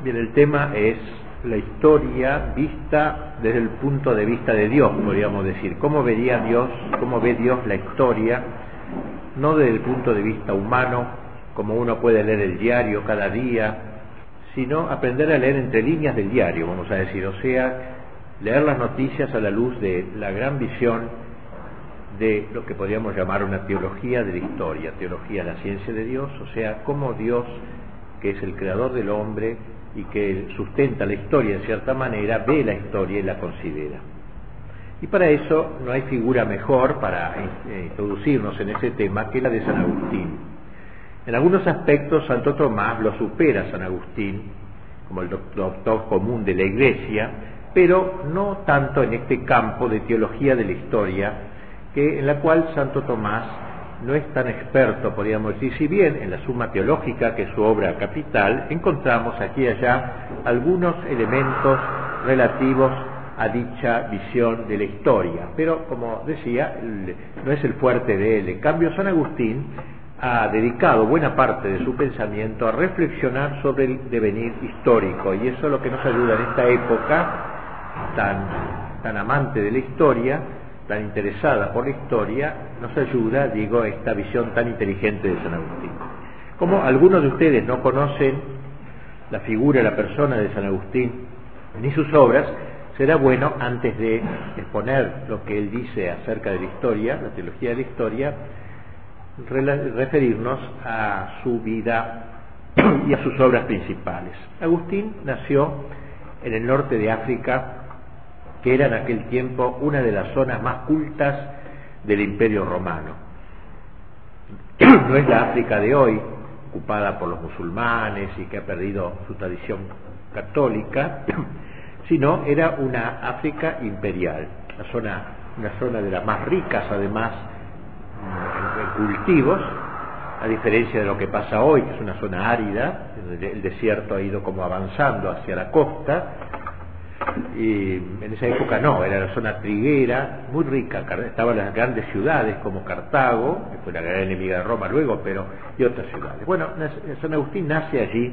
Bien, el tema es la historia vista desde el punto de vista de Dios, podríamos decir. ¿Cómo vería Dios, cómo ve Dios la historia? No desde el punto de vista humano, como uno puede leer el diario cada día, sino aprender a leer entre líneas del diario, vamos a decir, o sea, leer las noticias a la luz de la gran visión de lo que podríamos llamar una teología de la historia, teología de la ciencia de Dios, o sea, cómo Dios, que es el creador del hombre, y que sustenta la historia en cierta manera, ve la historia y la considera. Y para eso no hay figura mejor para eh, introducirnos en ese tema que la de San Agustín. En algunos aspectos Santo Tomás lo supera San Agustín como el doctor común de la Iglesia, pero no tanto en este campo de teología de la historia, que en la cual Santo Tomás no es tan experto, podríamos decir, si bien en la Suma Teológica, que es su obra capital, encontramos aquí y allá algunos elementos relativos a dicha visión de la historia. Pero, como decía, no es el fuerte de él. En cambio, San Agustín ha dedicado buena parte de su pensamiento a reflexionar sobre el devenir histórico, y eso es lo que nos ayuda en esta época tan, tan amante de la historia, tan interesada por la historia, nos ayuda, digo, esta visión tan inteligente de San Agustín. Como algunos de ustedes no conocen la figura, la persona de San Agustín, ni sus obras, será bueno, antes de exponer lo que él dice acerca de la historia, la teología de la historia, referirnos a su vida y a sus obras principales. Agustín nació en el norte de África, que era en aquel tiempo una de las zonas más cultas del imperio romano. No es la África de hoy, ocupada por los musulmanes y que ha perdido su tradición católica, sino era una África imperial, una zona, una zona de las más ricas además en cultivos, a diferencia de lo que pasa hoy, que es una zona árida, el desierto ha ido como avanzando hacia la costa, y en esa época no, era la zona triguera, muy rica, estaban las grandes ciudades como Cartago, que fue la gran enemiga de Roma luego, pero y otras ciudades. Bueno, San Agustín nace allí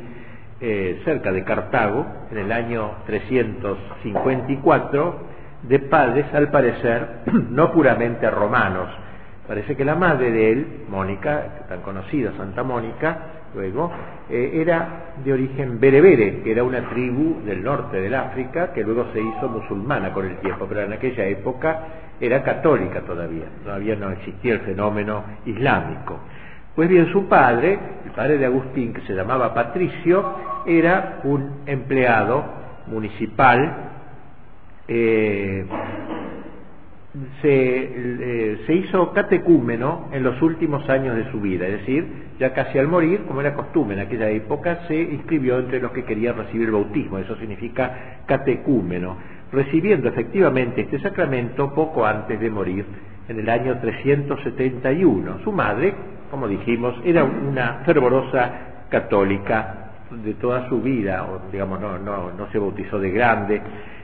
eh, cerca de Cartago en el año 354 de padres al parecer no puramente romanos. Parece que la madre de él, Mónica, tan conocida, Santa Mónica, luego, eh, era de origen berebere, que era una tribu del norte del África, que luego se hizo musulmana con el tiempo, pero en aquella época era católica todavía, todavía no existía el fenómeno islámico. Pues bien, su padre, el padre de Agustín, que se llamaba Patricio, era un empleado municipal eh, se, eh, se, hizo catecúmeno en los últimos años de su vida, es decir, ya casi al morir, como era costumbre en aquella época, se inscribió entre los que querían recibir el bautismo, eso significa catecúmeno, recibiendo efectivamente este sacramento poco antes de morir, en el año 371. Su madre, como dijimos, era una fervorosa católica de toda su vida, o digamos, no, no, no se bautizó de grande,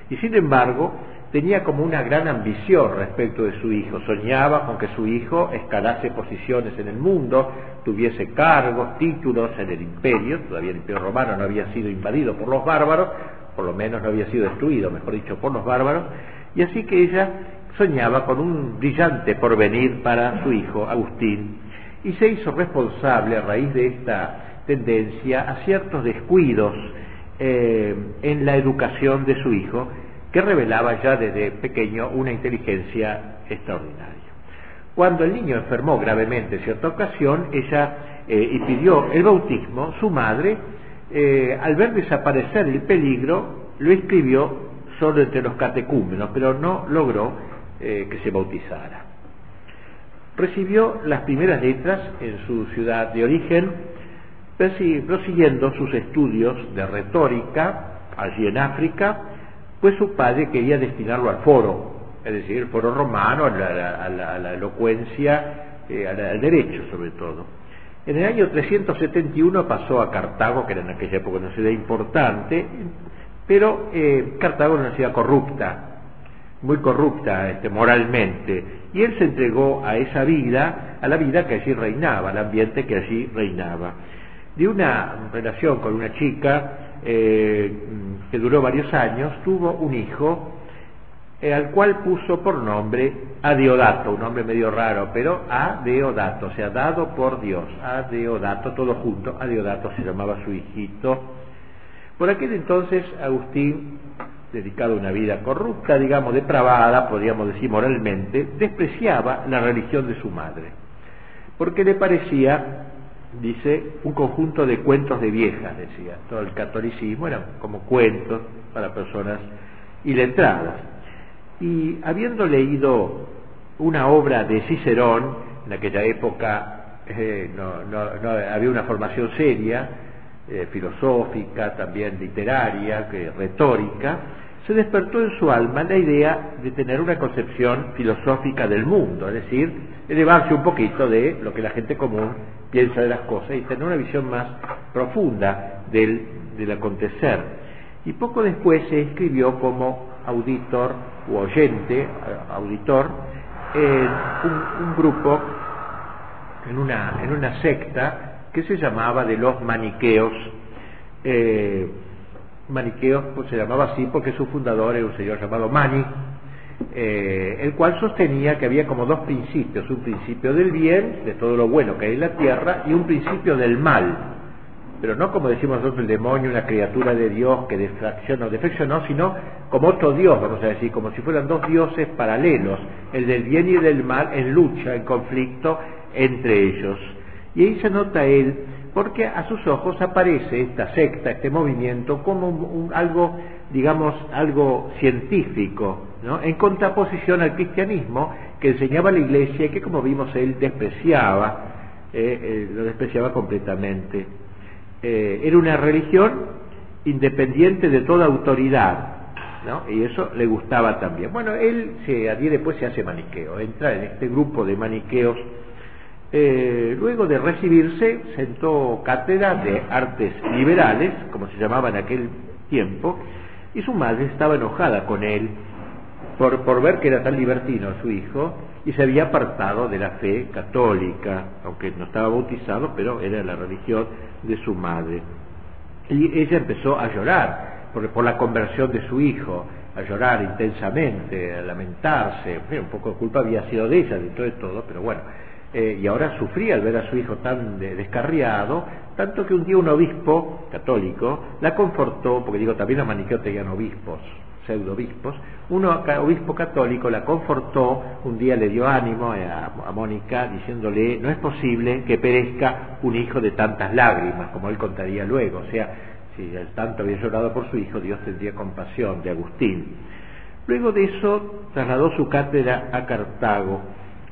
y sin embargo, tenía como una gran ambición respecto de su hijo. Soñaba con que su hijo escalase posiciones en el mundo, tuviese cargos, títulos en el imperio, todavía el imperio romano no había sido invadido por los bárbaros, por lo menos no había sido destruido, mejor dicho, por los bárbaros, y así que ella soñaba con un brillante porvenir para su hijo, Agustín, y se hizo responsable a raíz de esta tendencia a ciertos descuidos eh, en la educación de su hijo, que revelaba ya desde pequeño una inteligencia extraordinaria. Cuando el niño enfermó gravemente en cierta ocasión, ella eh, y pidió el bautismo, su madre, eh, al ver desaparecer el peligro, lo inscribió solo entre los catecúmenos, pero no logró eh, que se bautizara. Recibió las primeras letras en su ciudad de origen, prosiguiendo sus estudios de retórica allí en África, pues su padre quería destinarlo al foro, es decir, el foro romano, a la, elocuencia, eh, al derecho sobre todo. En el año 371 pasó a Cartago, que era en aquella época una ciudad importante, pero eh, Cartago era una ciudad corrupta, muy corrupta este, moralmente, y él se entregó a esa vida, a la vida que allí reinaba, al ambiente que allí reinaba. De una relación con una chica eh, que duró varios años, tuvo un hijo eh, al cual puso por nombre Adeodato, un nombre medio raro, pero Adeodato, o sea, dado por Dios, Adeodato, todo junto, Adeodato se llamaba su hijito. Por aquel entonces Agustín, dedicado a una vida corrupta, digamos, depravada, podríamos decir moralmente, despreciaba la religión de su madre, porque le parecía dice, un conjunto de cuentos de viejas, decía. Todo el catolicismo eran como cuentos para personas iletradas y habiendo leído una obra de Cicerón, en aquella época eh, no, había una formación seria, eh, filosófica, también literaria, retórica, se despertó en su alma la idea de tener una concepción filosófica del mundo, es decir, elevarse un poquito de lo que la gente común piensa de las cosas y tener una visión más profunda del, del acontecer. Y poco después se escribió como auditor u oyente, auditor, en un, grupo, en una, en una secta que se llamaba de los maniqueos. Eh, maniqueos pues, se llamaba así porque su fundador era un señor llamado Mani, eh, el cual sostenía que había como dos principios, un principio del bien, de todo lo bueno que hay en la tierra, y un principio del mal, pero no como decimos nosotros el demonio, una criatura de Dios que defracciona o defeccionó, sino como otro Dios, vamos a decir, como si fueran dos dioses paralelos, el del bien y el del mal, en lucha, en conflicto entre ellos. Y ahí se nota él, porque a sus ojos aparece esta secta, este movimiento, como algo, digamos, algo científico, en contraposición al cristianismo que enseñaba la iglesia y que, como vimos, él despreciaba, eh, eh, lo despreciaba completamente. Eh, era una religión independiente de toda autoridad, ¿no? Y eso le gustaba también. Bueno, él se adhiere después se hace maniqueo, entra en este grupo de maniqueos. Luego de recibirse, sentó cátedra de artes liberales, como se llamaba en aquel tiempo, y su madre estaba enojada con él por, por ver que era tan libertino su hijo y se había apartado de la fe católica, aunque no estaba bautizado, pero era la religión de su madre. Y ella empezó a llorar por, por la conversión de su hijo, a llorar intensamente, a lamentarse, un poco de culpa había sido de ella, dentro de todo, pero bueno, eh, y ahora sufría al ver a su hijo tan descarriado, tanto que un día un obispo católico la confortó, porque digo, también los maniqueos tenían obispos, pseudo-obispos, un obispo católico la confortó, un día le dio ánimo a, Mónica diciéndole, no es posible que perezca un hijo de tantas lágrimas, como él contaría luego, o sea, si el tanto había llorado por su hijo, Dios tendría compasión de Agustín. Luego de eso trasladó su cátedra a Cartago,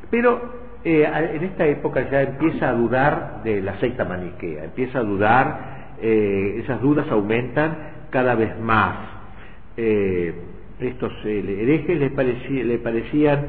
pero eh, en esta época ya empieza a dudar de la secta maniquea, empieza a dudar, eh, esas dudas aumentan cada vez más eh, estos eh, herejes le, le parecían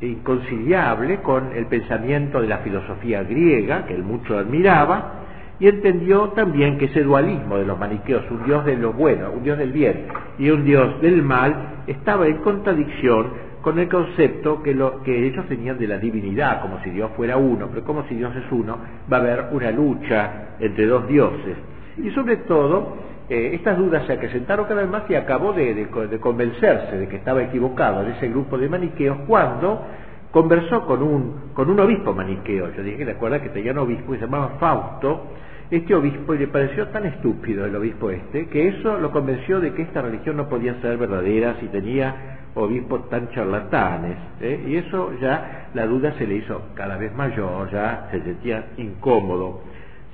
inconciliables con el pensamiento de la filosofía griega, que él mucho admiraba, y entendió también que ese dualismo de los maniqueos, un dios de lo bueno, un dios del bien y un dios del mal, estaba en contradicción con el concepto que, lo, que ellos tenían de la divinidad, como si Dios fuera uno, pero como si Dios es uno, va a haber una lucha entre dos dioses. Y sobre todo, eh, estas dudas se acrecentaron cada vez más y acabó de, convencerse de que estaba equivocado en ese grupo de maniqueos cuando conversó con un, con un obispo maniqueo. Yo dije, ¿recuerda que tenía un obispo que se llamaba Fausto? Este obispo, y le pareció tan estúpido el obispo este, que eso lo convenció de que esta religión no podía ser verdadera si tenía obispos tan charlatanes. ¿eh? Y eso ya la duda se le hizo cada vez mayor, ya se sentía incómodo.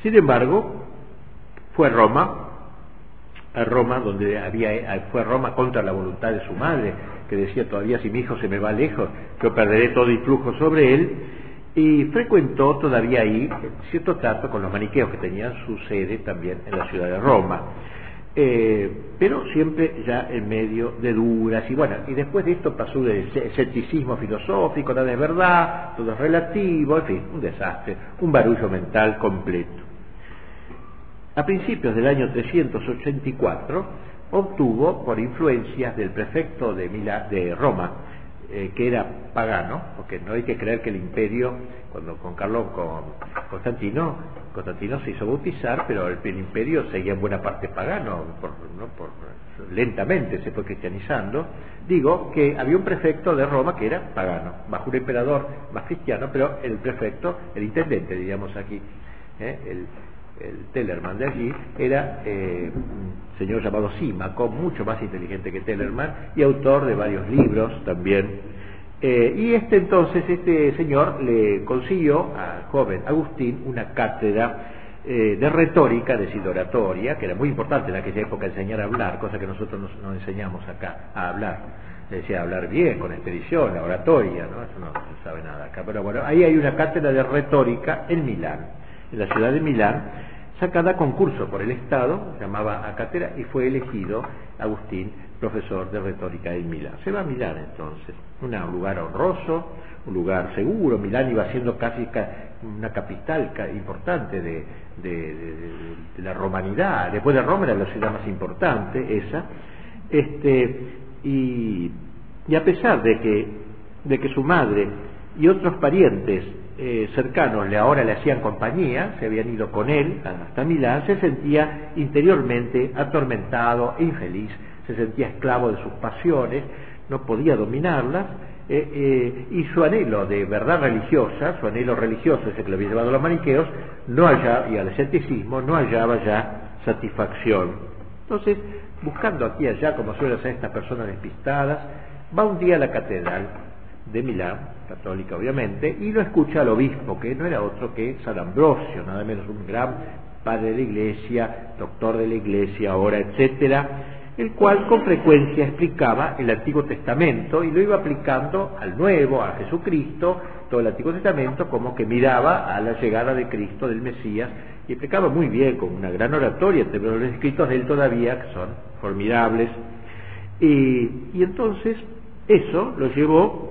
Sin embargo, fue Roma, a Roma, donde había, fue a Roma contra la voluntad de su madre, que decía todavía si mi hijo se me va lejos, yo perderé todo influjo sobre él, y frecuentó todavía ahí cierto trato con los maniqueos que tenían su sede también en la ciudad de Roma. Eh, pero siempre ya en medio de duras y bueno, y después de esto pasó del escepticismo filosófico, nada de verdad, todo es relativo, en fin, un desastre, un barullo mental completo. A principios del año 384 obtuvo, por influencias del prefecto de, de Roma, eh, que era pagano, porque no hay que creer que el imperio, cuando con Carlos, con Constantino, Constantino se hizo bautizar, pero el, imperio seguía en buena parte pagano, por, lentamente se fue cristianizando. Digo que había un prefecto de Roma que era pagano, bajo un emperador más cristiano, pero el prefecto, el intendente, diríamos aquí, ¿eh? el, el Tellerman de allí, era eh, un señor llamado Símaco, mucho más inteligente que Tellerman, y autor de varios libros también. Eh, y este entonces, este señor le consiguió al joven Agustín una cátedra eh, de retórica, de oratoria, que era muy importante en aquella época enseñar a hablar, cosa que nosotros nos, enseñamos acá a hablar. Decía hablar bien, con expedición, la oratoria, ¿no? Eso no se sabe nada acá. Pero bueno, ahí hay una cátedra de retórica en Milán, en la ciudad de Milán, sacada concurso por el Estado, llamaba a cátedra, y fue elegido Agustín profesor de retórica en Milán. Se va a Milán entonces, un lugar honroso, un lugar seguro. Milán iba siendo casi una capital importante de, la romanidad. Después de Roma era la ciudad más importante, esa. Este, y, a pesar de que, de que su madre y otros parientes eh, cercanos le ahora le hacían compañía, se habían ido con él hasta Milán, se sentía interiormente atormentado e infeliz, se sentía esclavo de sus pasiones, no podía dominarlas, eh, eh, y su anhelo de verdad religiosa, su anhelo religioso, ese que lo había llevado a los maniqueos, no hallaba, y al escepticismo, no hallaba ya satisfacción. Entonces, buscando aquí y allá, como suelen hacer estas personas despistadas, va un día a la catedral de Milán, católica obviamente, y lo escucha al obispo, que no era otro que San Ambrosio, nada menos un gran padre de la iglesia, doctor de la iglesia ahora, etcétera, el cual con frecuencia explicaba el Antiguo Testamento y lo iba aplicando al Nuevo, a Jesucristo, todo el Antiguo Testamento, como que miraba a la llegada de Cristo, del Mesías, y explicaba muy bien, con una gran oratoria, pero los escritos de él todavía, son formidables. Y, y entonces eso lo llevó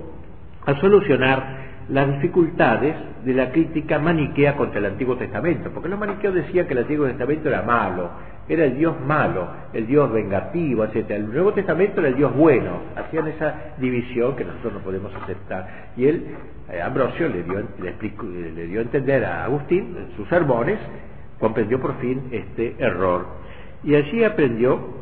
a solucionar las dificultades de la crítica maniquea contra el Antiguo Testamento, porque los maniqueos decían que el Antiguo Testamento era malo, era el Dios malo, el Dios vengativo, etc. El Nuevo Testamento era el Dios bueno, hacían esa división que nosotros no podemos aceptar. Y él, eh, Ambrosio, le dio, le, le dio a entender a Agustín en sus sermones, comprendió por fin este error. Y allí aprendió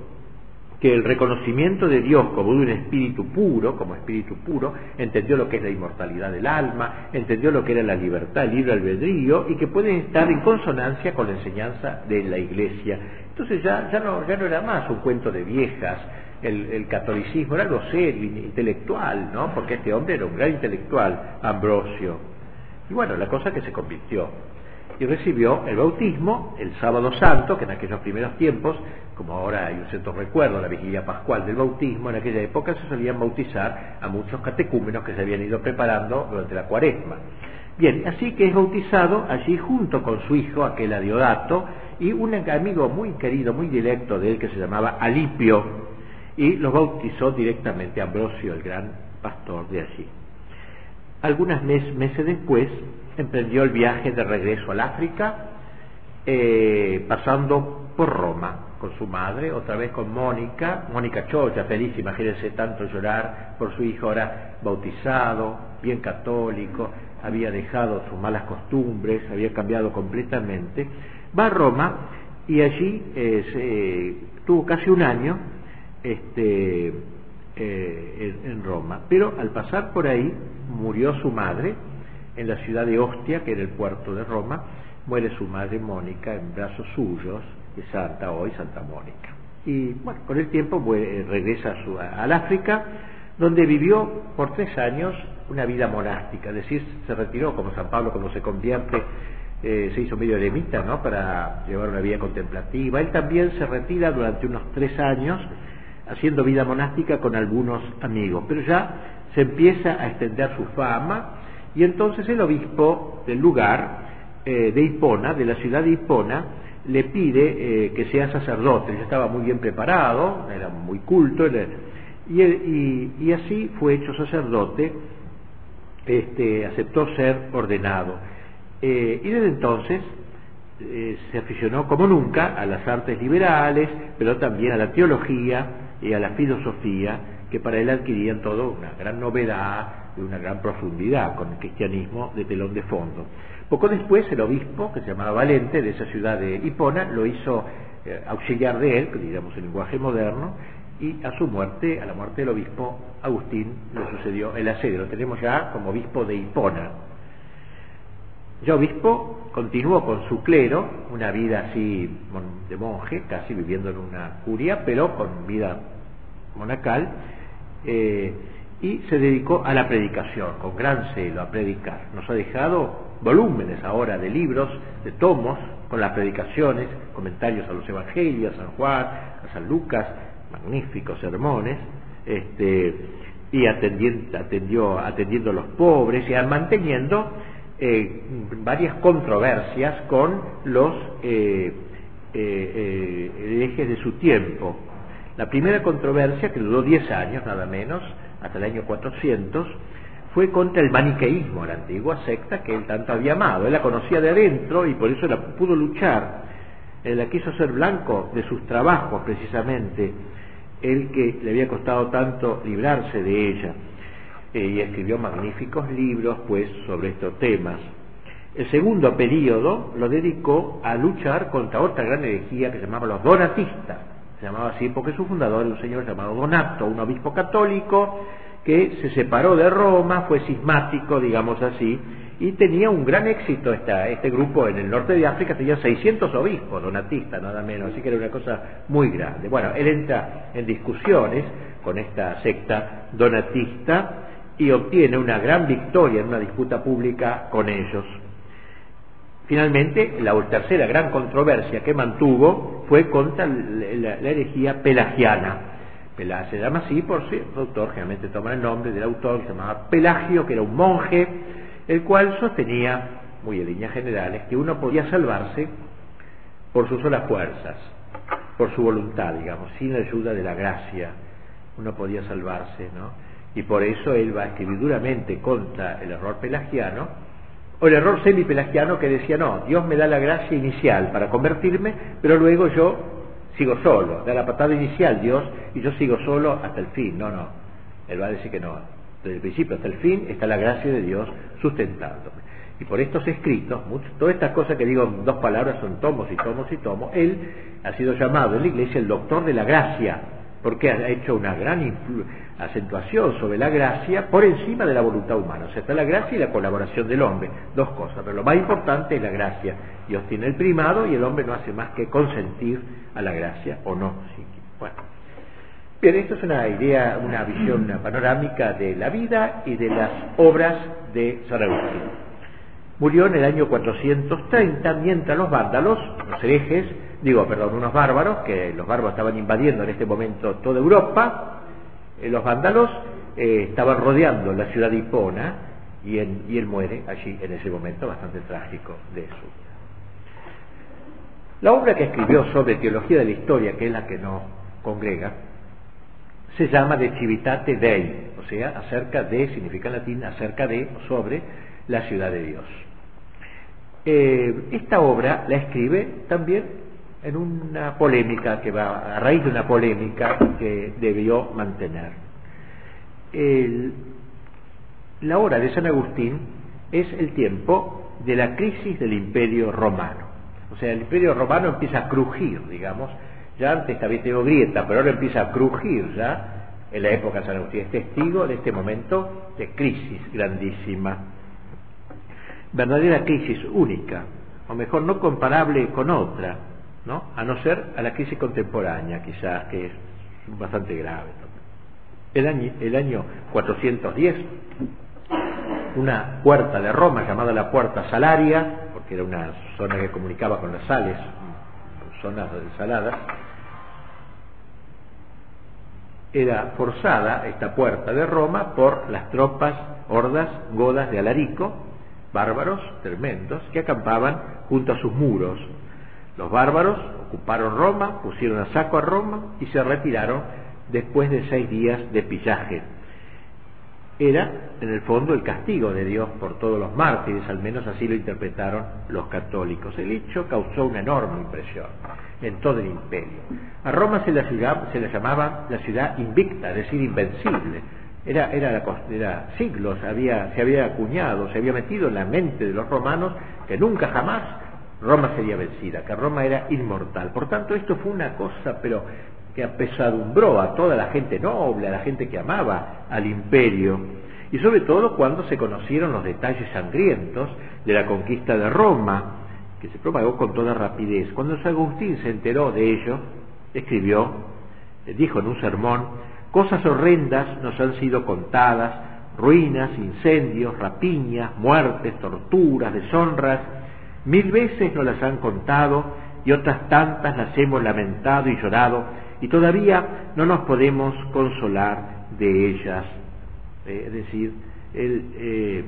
que el reconocimiento de Dios como de un espíritu puro, como espíritu puro, entendió lo que es la inmortalidad del alma, entendió lo que era la libertad, el libre albedrío y que puede estar en consonancia con la enseñanza de la Iglesia. Entonces ya, ya, no, ya no era más un cuento de viejas, el, catolicismo era algo serio, intelectual, ¿no? Porque este hombre era un gran intelectual, Ambrosio. Y bueno, la cosa que se convirtió y recibió el bautismo el sábado santo, que en aquellos primeros tiempos, como ahora hay un cierto recuerdo, la vigilia pascual del bautismo, en aquella época se solían bautizar a muchos catecúmenos que se habían ido preparando durante la cuaresma. Bien, así que es bautizado allí junto con su hijo, aquel Adiodato, y un amigo muy querido, muy directo de él que se llamaba Alipio, y los bautizó directamente Ambrosio, el gran pastor de allí. Algunos meses después, emprendió el viaje de regreso al África, eh, pasando por Roma con su madre, otra vez con Mónica, Mónica Chocha, feliz, imagínense tanto llorar por su hijo ahora bautizado, bien católico, había dejado sus malas costumbres, había cambiado completamente, va a Roma y allí eh, tuvo casi un año este, eh, en Roma, pero al pasar por ahí murió su madre, en la ciudad de Ostia, que era el puerto de Roma, muere su madre Mónica en brazos suyos, de Santa hoy Santa Mónica. Y bueno, con el tiempo regresa a su, al África, donde vivió por tres años una vida monástica, es decir, se retiró como San Pablo cuando se convierte, eh, se hizo medio eremita, ¿no? Para llevar una vida contemplativa. Él también se retira durante unos tres años, haciendo vida monástica con algunos amigos, pero ya se empieza a extender su fama y entonces el obispo del lugar, eh, de Hipona, de la ciudad de Hipona, le pide eh, que sea sacerdote. Él estaba muy bien preparado, era muy culto, y, así fue hecho sacerdote, este, aceptó ser ordenado. Eh, y desde entonces se aficionó como nunca a las artes liberales, pero también a la teología y a la filosofía, que para él adquirían todo una gran novedad y una gran profundidad con el cristianismo de telón de fondo. Poco después el obispo, que se llamaba Valente, de esa ciudad de Hipona, lo hizo eh, auxiliar de él, digamos en lenguaje moderno, y a su muerte, a la muerte del obispo Agustín, le sucedió el asedio. Lo tenemos ya como obispo de Hipona. Ya obispo continuó con su clero, una vida así de monje, casi viviendo en una curia, pero con vida monacal, eh, y se dedicó a la predicación, con gran celo, a predicar. Nos ha dejado volúmenes ahora de libros, de tomos, con las predicaciones, comentarios a los evangelios, a San Juan, a San Lucas, magníficos sermones, este, y atendiendo, atendió, atendiendo a los pobres y manteniendo eh, varias controversias con los eh, eh, ejes de su tiempo. La primera controversia, que duró 10 años nada menos, hasta el año 400, fue contra el maniqueísmo, la antigua secta que él tanto había amado. Él la conocía de adentro y por eso la pudo luchar. Él la quiso ser blanco de sus trabajos, precisamente, el que le había costado tanto librarse de ella. Eh, y escribió magníficos libros, pues, sobre estos temas. El segundo periodo lo dedicó a luchar contra otra gran herejía que se llamaba los donatistas. Se llamaba así porque su fundador era un señor llamado Donato, un obispo católico que se separó de Roma, fue cismático, digamos así, y tenía un gran éxito esta, este grupo en el norte de África, tenía 600 obispos, donatistas nada menos, así que era una cosa muy grande. Bueno, él entra en discusiones con esta secta donatista y obtiene una gran victoria en una disputa pública con ellos. Finalmente, la tercera gran controversia que mantuvo fue contra la herejía pelagiana se llama así por cierto autor, generalmente toma el nombre del autor, se llamaba Pelagio, que era un monje, el cual sostenía, muy en líneas generales, que uno podía salvarse por sus solas fuerzas, por su voluntad, digamos, sin la ayuda de la gracia, uno podía salvarse, ¿no? Y por eso él va a escribir duramente contra el error pelagiano, o el error semi-pelagiano que decía, no, Dios me da la gracia inicial para convertirme, pero luego yo sigo solo, da la patada inicial Dios y yo sigo solo hasta el fin. No, no. Él va a decir que no. Desde el principio hasta el fin está la gracia de Dios sustentándome. Y por estos escritos, todas estas cosas que digo en dos palabras son tomos y tomos y tomos, él ha sido llamado en la iglesia el doctor de la gracia, porque ha hecho una gran acentuación sobre la gracia por encima de la voluntad humana. O sea, está la gracia y la colaboración del hombre, dos cosas, pero lo más importante es la gracia. Dios tiene el primado y el hombre no hace más que consentir a la gracia o no. Bueno. Bien, esto es una idea, una visión una panorámica de la vida y de las obras de San. Murió en el año 430 mientras los vándalos, los herejes, digo, perdón, unos bárbaros, que los bárbaros estaban invadiendo en este momento toda Europa, los vándalos eh, estaban rodeando la ciudad de Hipona y, y él muere allí en ese momento bastante trágico de su la obra que escribió sobre teología de la historia, que es la que nos congrega, se llama De Civitate Dei, o sea, acerca de, significa en latín, acerca de, sobre la ciudad de Dios. Eh, esta obra la escribe también en una polémica que va, a raíz de una polémica que debió mantener. la obra de San Agustín es el tiempo de la crisis del imperio romano. O sea, el imperio romano empieza a crujir, digamos. Ya antes había tenido grieta, pero ahora empieza a crujir ya en la época de San Agustín. Es testigo de este momento de crisis grandísima. Verdadera crisis única, o mejor, no comparable con otra, ¿no? A no ser a la crisis contemporánea, quizás, que es bastante grave. El año, el año 410, una puerta de Roma llamada la Puerta Salaria, que era una zona que comunicaba con las sales, zonas saladas, era forzada esta puerta de Roma por las tropas hordas godas de Alarico, bárbaros tremendos, que acampaban junto a sus muros. Los bárbaros ocuparon Roma, pusieron a saco a Roma y se retiraron después de seis días de pillaje. era en el fondo el castigo de Dios por todos los mártires, al menos así lo interpretaron los católicos. El hecho causó una enorme impresión en todo el imperio. A Roma se la, se la llamaba la ciudad invicta, es decir, invencible. Era, era, era siglos, había, se había acuñado, se había metido en la mente de los romanos que nunca jamás Roma sería vencida, que Roma era inmortal. Por tanto, esto fue una cosa, pero que apesadumbró a toda la gente noble, a la gente que amaba al imperio, y sobre todo cuando se conocieron los detalles sangrientos de la conquista de Roma, que se propagó con toda rapidez. Cuando San Agustín se enteró de ello, escribió, eh, dijo en un sermón, cosas horrendas nos han sido contadas, ruinas, incendios, rapiñas, muertes, torturas, deshonras, mil veces nos las han contado y otras tantas las hemos lamentado y llorado y todavía no nos podemos consolar de ellas. Eh, es decir, eh,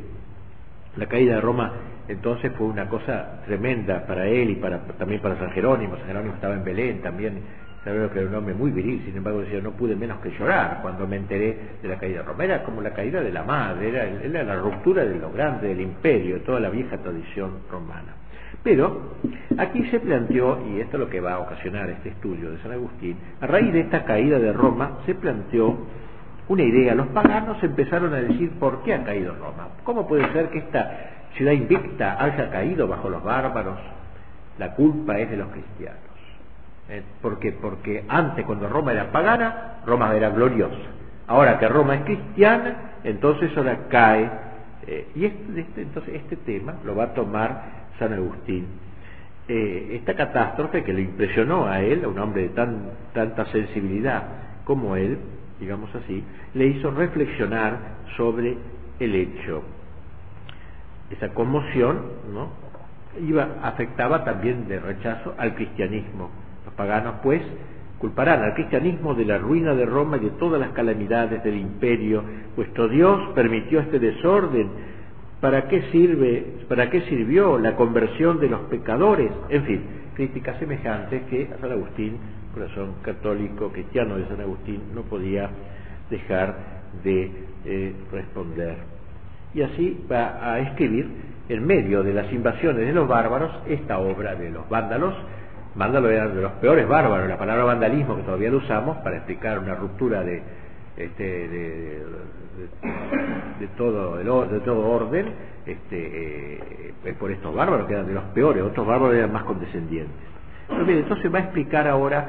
la caída de Roma entonces fue una cosa tremenda para él y para, también para San Jerónimo. San Jerónimo estaba en Belén también, sabía que era un hombre muy viril, sin embargo decía, no pude menos que llorar cuando me enteré de la caída de Roma. Era como la caída de la madre, era, era la ruptura de lo grande del imperio, de toda la vieja tradición romana. Pero aquí se planteó, y esto es lo que va a ocasionar este estudio de San Agustín, a raíz de esta caída de Roma se planteó una idea. Los paganos empezaron a decir por qué ha caído Roma. ¿Cómo puede ser que esta ciudad invicta haya caído bajo los bárbaros? La culpa es de los cristianos. ¿Eh? ¿Por qué? Porque antes, cuando Roma era pagana, Roma era gloriosa. Ahora que Roma es cristiana, entonces ahora cae. Eh, y este, este, entonces este tema lo va a tomar San Agustín, eh, esta catástrofe que le impresionó a él, a un hombre de tan, tanta sensibilidad como él, digamos así, le hizo reflexionar sobre el hecho. Esa conmoción ¿no? Iba, afectaba también de rechazo al cristianismo. Los paganos, pues, culparán al cristianismo de la ruina de Roma y de todas las calamidades del imperio, puesto Dios permitió este desorden ¿Para qué sirve, para qué sirvió la conversión de los pecadores? En fin, críticas semejantes que San Agustín, corazón católico cristiano de San Agustín, no podía dejar de eh, responder. Y así va a escribir, en medio de las invasiones de los bárbaros, esta obra de los vándalos. Vándalos eran de los peores bárbaros, la palabra vandalismo que todavía lo usamos para explicar una ruptura de, este, de, todo, de todo orden, este, eh, por estos bárbaros que eran de los peores, otros bárbaros eran más condescendientes. entonces va a explicar ahora,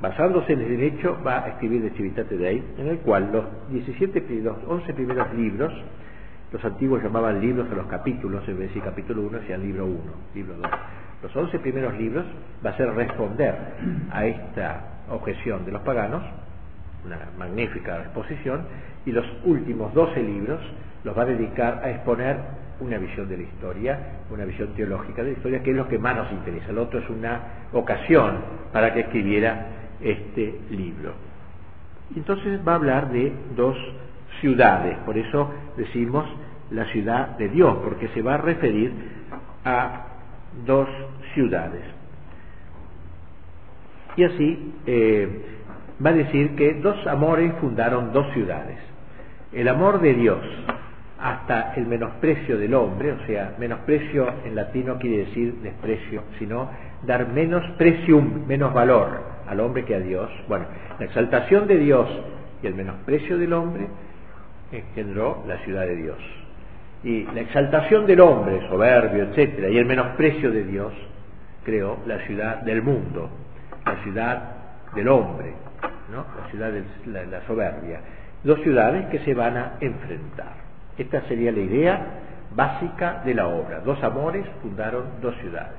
basándose en el derecho, va a escribir de Civitate Dei, en el cual los 17, los 11 primeros libros, los antiguos llamaban libros a los capítulos, en vez de capítulo 1, decían libro 1, libro 2. Los 11 primeros libros va a ser responder a esta objeción de los paganos, una magnífica exposición, y los últimos 12 libros los va a dedicar a exponer una visión de la historia, una visión teológica de la historia, que es lo que más nos interesa. El otro es una ocasión para que escribiera este libro. Entonces va a hablar de dos ciudades, por eso decimos la ciudad de Dios, porque se va a referir a dos ciudades. Y así eh, va a decir que dos amores fundaron dos ciudades el amor de Dios hasta el menosprecio del hombre, o sea, menosprecio en latino no quiere decir desprecio, sino dar menos precium, menos valor al hombre que a Dios. Bueno, la exaltación de Dios y el menosprecio del hombre engendró la ciudad de Dios. Y la exaltación del hombre, soberbio, etcétera, y el menosprecio de Dios creó la ciudad del mundo, la ciudad del hombre, ¿no? la ciudad de la soberbia dos ciudades que se van a enfrentar. Esta sería la idea básica de la obra. Dos amores fundaron dos ciudades.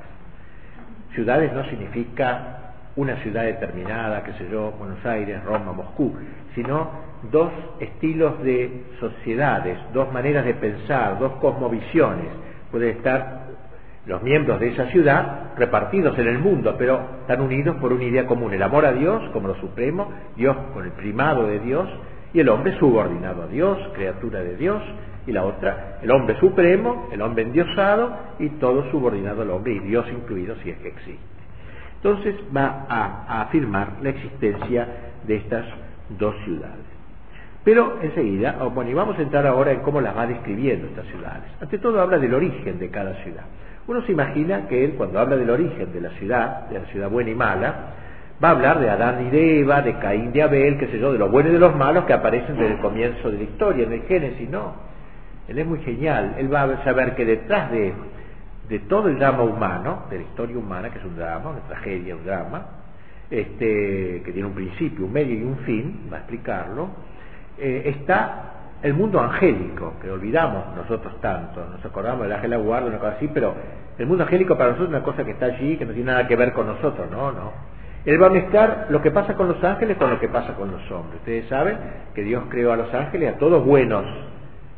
Ciudades no significa una ciudad determinada, que sé yo, Buenos Aires, Roma, Moscú, sino dos estilos de sociedades, dos maneras de pensar, dos cosmovisiones. Pueden estar los miembros de esa ciudad repartidos en el mundo, pero están unidos por una idea común, el amor a Dios como lo supremo, Dios con el primado de Dios, y el hombre subordinado a Dios, criatura de Dios, y la otra, el hombre supremo, el hombre endiosado y todo subordinado al hombre, y Dios incluido si es que existe. Entonces va a, afirmar la existencia de estas dos ciudades. Pero enseguida, oh, bueno, y vamos a entrar ahora en cómo las va describiendo estas ciudades. Ante todo habla del origen de cada ciudad. Uno se imagina que él, cuando habla del origen de la ciudad, de la ciudad buena y mala, va a hablar de Adán y de Eva, de Caín, de Abel, qué sé yo, de los buenos y de los malos que aparecen desde el comienzo de la historia, en el Génesis, no. Él es muy genial, él va a saber que detrás de, todo el drama humano, de la historia humana, que es un drama, una tragedia, un drama, este, que tiene un principio, un medio y un fin, va a explicarlo, eh, está el mundo angélico, que olvidamos nosotros tanto, nos acordamos del ángel guarda, una cosa así, pero el mundo angélico para nosotros es una cosa que está allí, que no tiene nada que ver con nosotros, no, no. Él va a mezclar lo que pasa con los ángeles con lo que pasa con los hombres. Ustedes saben que Dios creó a los ángeles a todos buenos,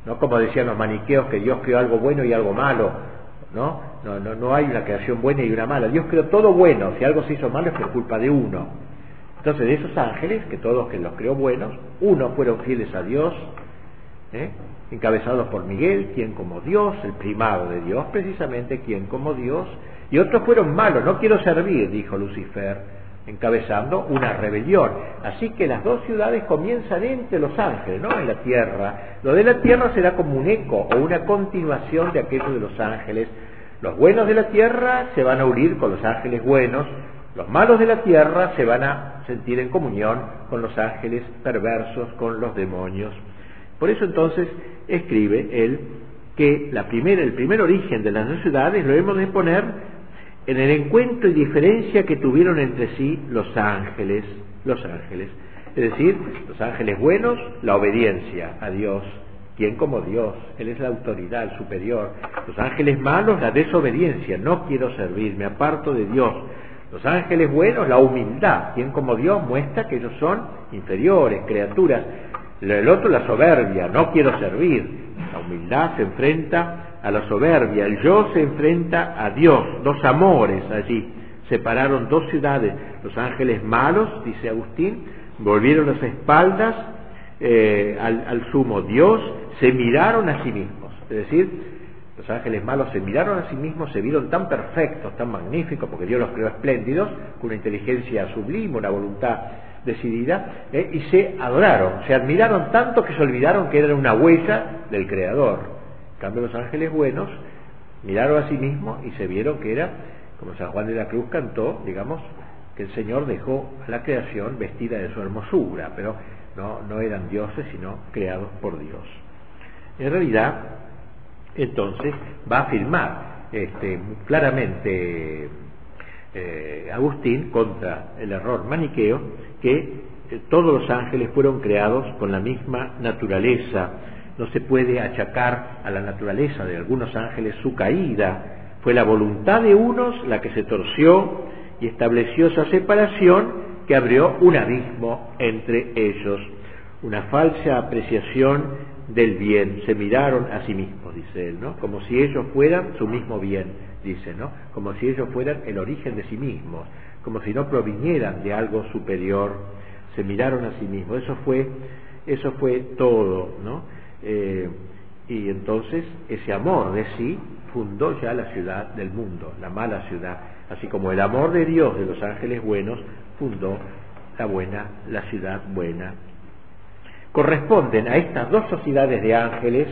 no como decían los maniqueos que Dios creó algo bueno y algo malo, ¿no? No, no, no hay una creación buena y una mala. Dios creó todo bueno, si algo se hizo malo es por culpa de uno. Entonces, de esos ángeles, que todos que los creó buenos, unos fueron fieles a Dios, ¿eh? encabezados por Miguel, quien como Dios, el primado de Dios, precisamente quien como Dios, y otros fueron malos, no quiero servir, dijo Lucifer, encabezando una rebelión. Así que las dos ciudades comienzan entre los ángeles, no en la tierra. Lo de la tierra será como un eco o una continuación de aquello de los ángeles. Los buenos de la tierra se van a unir con los ángeles buenos, los malos de la tierra se van a sentir en comunión con los ángeles perversos, con los demonios. Por eso entonces escribe él que la primera, el primer origen de las dos ciudades lo hemos de poner en el encuentro y diferencia que tuvieron entre sí los ángeles, los ángeles. Es decir, los ángeles buenos, la obediencia a Dios. ¿Quién como Dios? Él es la autoridad, el superior. Los ángeles malos, la desobediencia. No quiero servir, me aparto de Dios. Los ángeles buenos, la humildad. ¿Quién como Dios muestra que ellos son inferiores, criaturas. El otro, la soberbia, no quiero servir. La humildad se enfrenta a la soberbia, el yo se enfrenta a Dios, dos amores allí. Separaron dos ciudades. Los ángeles malos, dice Agustín, volvieron las espaldas eh, al, al sumo Dios, se miraron a sí mismos. Es decir, los ángeles malos se miraron a sí mismos, se vieron tan perfectos, tan magníficos, porque Dios los creó espléndidos, con una inteligencia sublime, una voluntad decidida, eh, y se adoraron, se admiraron tanto que se olvidaron que eran una huella del Creador. En cambio, los ángeles buenos miraron a sí mismos y se vieron que era, como San Juan de la Cruz cantó, digamos, que el Señor dejó a la creación vestida de su hermosura, pero no, no eran dioses, sino creados por Dios. En realidad, entonces, va a afirmar este, claramente eh, Agustín contra el error maniqueo que eh, todos los ángeles fueron creados con la misma naturaleza. No se puede achacar a la naturaleza de algunos ángeles su caída. Fue la voluntad de unos la que se torció y estableció esa separación que abrió un abismo entre ellos, una falsa apreciación del bien, se miraron a sí mismos, dice él, ¿no? Como si ellos fueran su mismo bien, dice, ¿no? Como si ellos fueran el origen de sí mismos, como si no provinieran de algo superior, se miraron a sí mismos. Eso fue, eso fue todo, ¿no? Eh, y entonces ese amor de sí fundó ya la ciudad del mundo, la mala ciudad, así como el amor de Dios de los ángeles buenos fundó la buena, la ciudad buena corresponden a estas dos sociedades de ángeles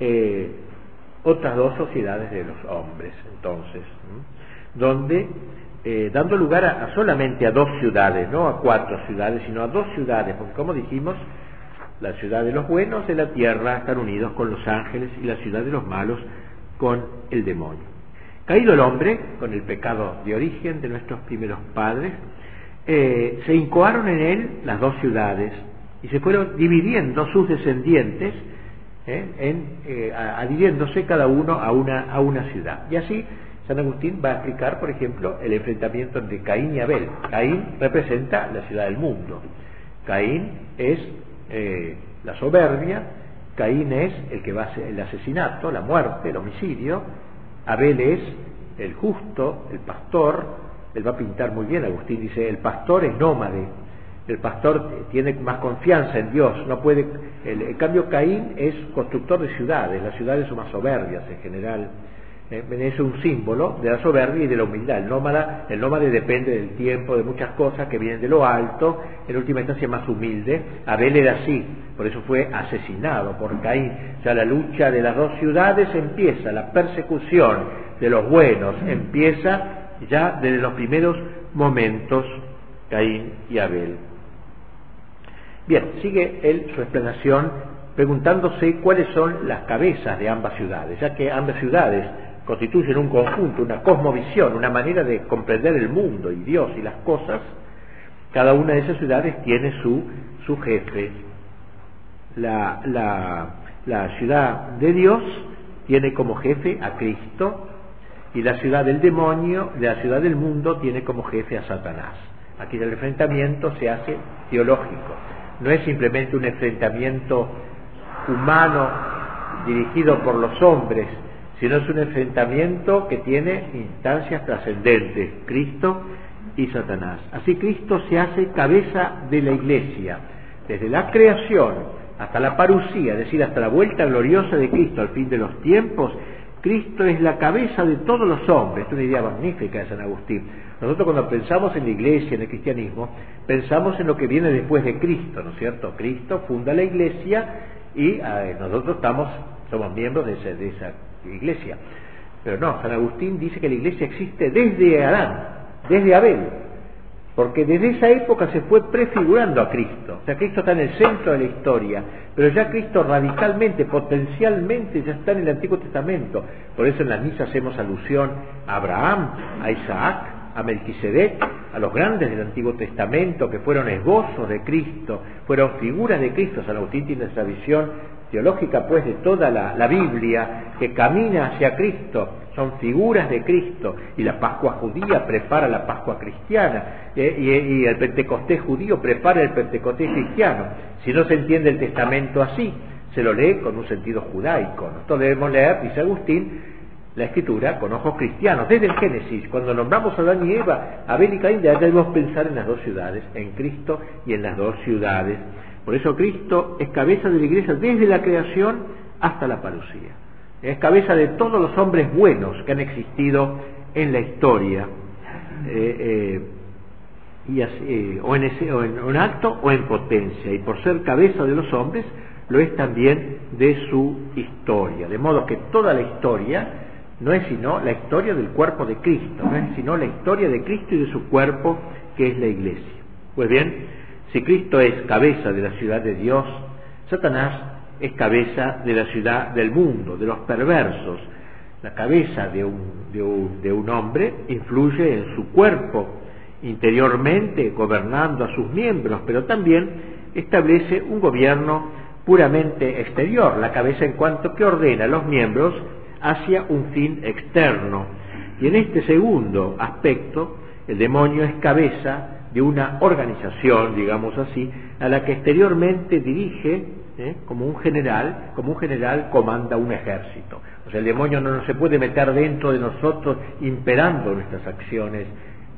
eh, otras dos sociedades de los hombres, entonces, donde, eh, dando lugar a, solamente a dos ciudades, no a cuatro ciudades, sino a dos ciudades, porque como dijimos, la ciudad de los buenos de la tierra están unidos con los ángeles y la ciudad de los malos con el demonio. Caído el hombre, con el pecado de origen de nuestros primeros padres, eh, se incoaron en él las dos ciudades, y se fueron dividiendo sus descendientes, ¿eh? en, eh, adhiriéndose cada uno a una, a una ciudad. Y así San Agustín va a explicar, por ejemplo, el enfrentamiento entre Caín y Abel. Caín representa la ciudad del mundo. Caín es eh, la soberbia, Caín es el que va a el asesinato, la muerte, el homicidio, Abel es el justo, el pastor, él va a pintar muy bien, Agustín dice, el pastor es nómade, el pastor tiene más confianza en Dios, no puede, el, cambio Caín es constructor de ciudades, las ciudades son más soberbias en general, Eh, es un símbolo de la soberbia y de la humildad. El nómada, el nómade depende del tiempo, de muchas cosas que vienen de lo alto, en última instancia más humilde. Abel era así, por eso fue asesinado por Caín. Ya la lucha de las dos ciudades empieza, la persecución de los buenos empieza ya desde los primeros momentos, Caín y Abel. Bien, sigue él su explanación preguntándose cuáles son las cabezas de ambas ciudades, ya que ambas ciudades constituyen un conjunto, una cosmovisión, una manera de comprender el mundo y Dios y las cosas, cada una de esas ciudades tiene su, su jefe. La, la, la ciudad de Dios tiene como jefe a Cristo y la ciudad del demonio, la ciudad del mundo, tiene como jefe a Satanás. Aquí el enfrentamiento se hace teológico, no es simplemente un enfrentamiento humano dirigido por los hombres, sino es un enfrentamiento que tiene instancias trascendentes, Cristo y Satanás. Así Cristo se hace cabeza de la iglesia, desde la creación hasta la parucía, es decir, hasta la vuelta gloriosa de Cristo al fin de los tiempos, Cristo es la cabeza de todos los hombres. Es una idea magnífica de San Agustín. Nosotros cuando pensamos en la iglesia, en el cristianismo, pensamos en lo que viene después de Cristo, ¿no es cierto? Cristo funda la iglesia y eh, nosotros estamos, somos miembros de, de esa iglesia. Pero no, San Agustín dice que la iglesia existe desde Adán, desde Abel, porque desde esa época se fue prefigurando a Cristo. O sea, Cristo está en el centro de la historia, pero ya Cristo radicalmente, potencialmente, ya está en el Antiguo Testamento. Por eso en la misa hacemos alusión a Abraham, a Isaac, a Melquisedec, a los grandes del Antiguo Testamento que fueron esbozos de Cristo, fueron figuras de Cristo. San Agustín tiene esa visión teológica pues de toda la, Biblia que camina hacia Cristo, son figuras de Cristo y la Pascua judía prepara la Pascua cristiana eh, y, el Pentecostés judío prepara el Pentecostés cristiano. Si no se entiende el Testamento así, se lo lee con un sentido judaico. Nosotros debemos leer, dice Agustín, la escritura con ojos cristianos. Desde el Génesis, cuando nombramos a Adán y Eva, Abel y Caín, ya debemos pensar en las dos ciudades, en Cristo y en las dos ciudades. Por eso Cristo es cabeza de la iglesia desde la creación hasta la parucía. Es cabeza de todos los hombres buenos que han existido en la historia, eh, eh, y eh, o, en ese, o en acto o en potencia. Y por ser cabeza de los hombres, lo es también de su historia. De modo que toda la historia no es sino la historia del cuerpo de Cristo, no es sino la historia de Cristo y de su cuerpo que es la iglesia. Pues bien, si Cristo es cabeza de la ciudad de Dios, Satanás es cabeza de la ciudad del mundo, de los perversos. La cabeza de un, de un, hombre influye en su cuerpo interiormente, gobernando a sus miembros, pero también establece un gobierno puramente exterior, la cabeza en cuanto que ordena a los miembros hacia un fin externo. Y en este segundo aspecto, el demonio es cabeza de una organización, digamos así, a la que exteriormente dirige ¿eh? como un general, como un general comanda un ejército. O sea, el demonio no se puede meter dentro de nosotros imperando nuestras acciones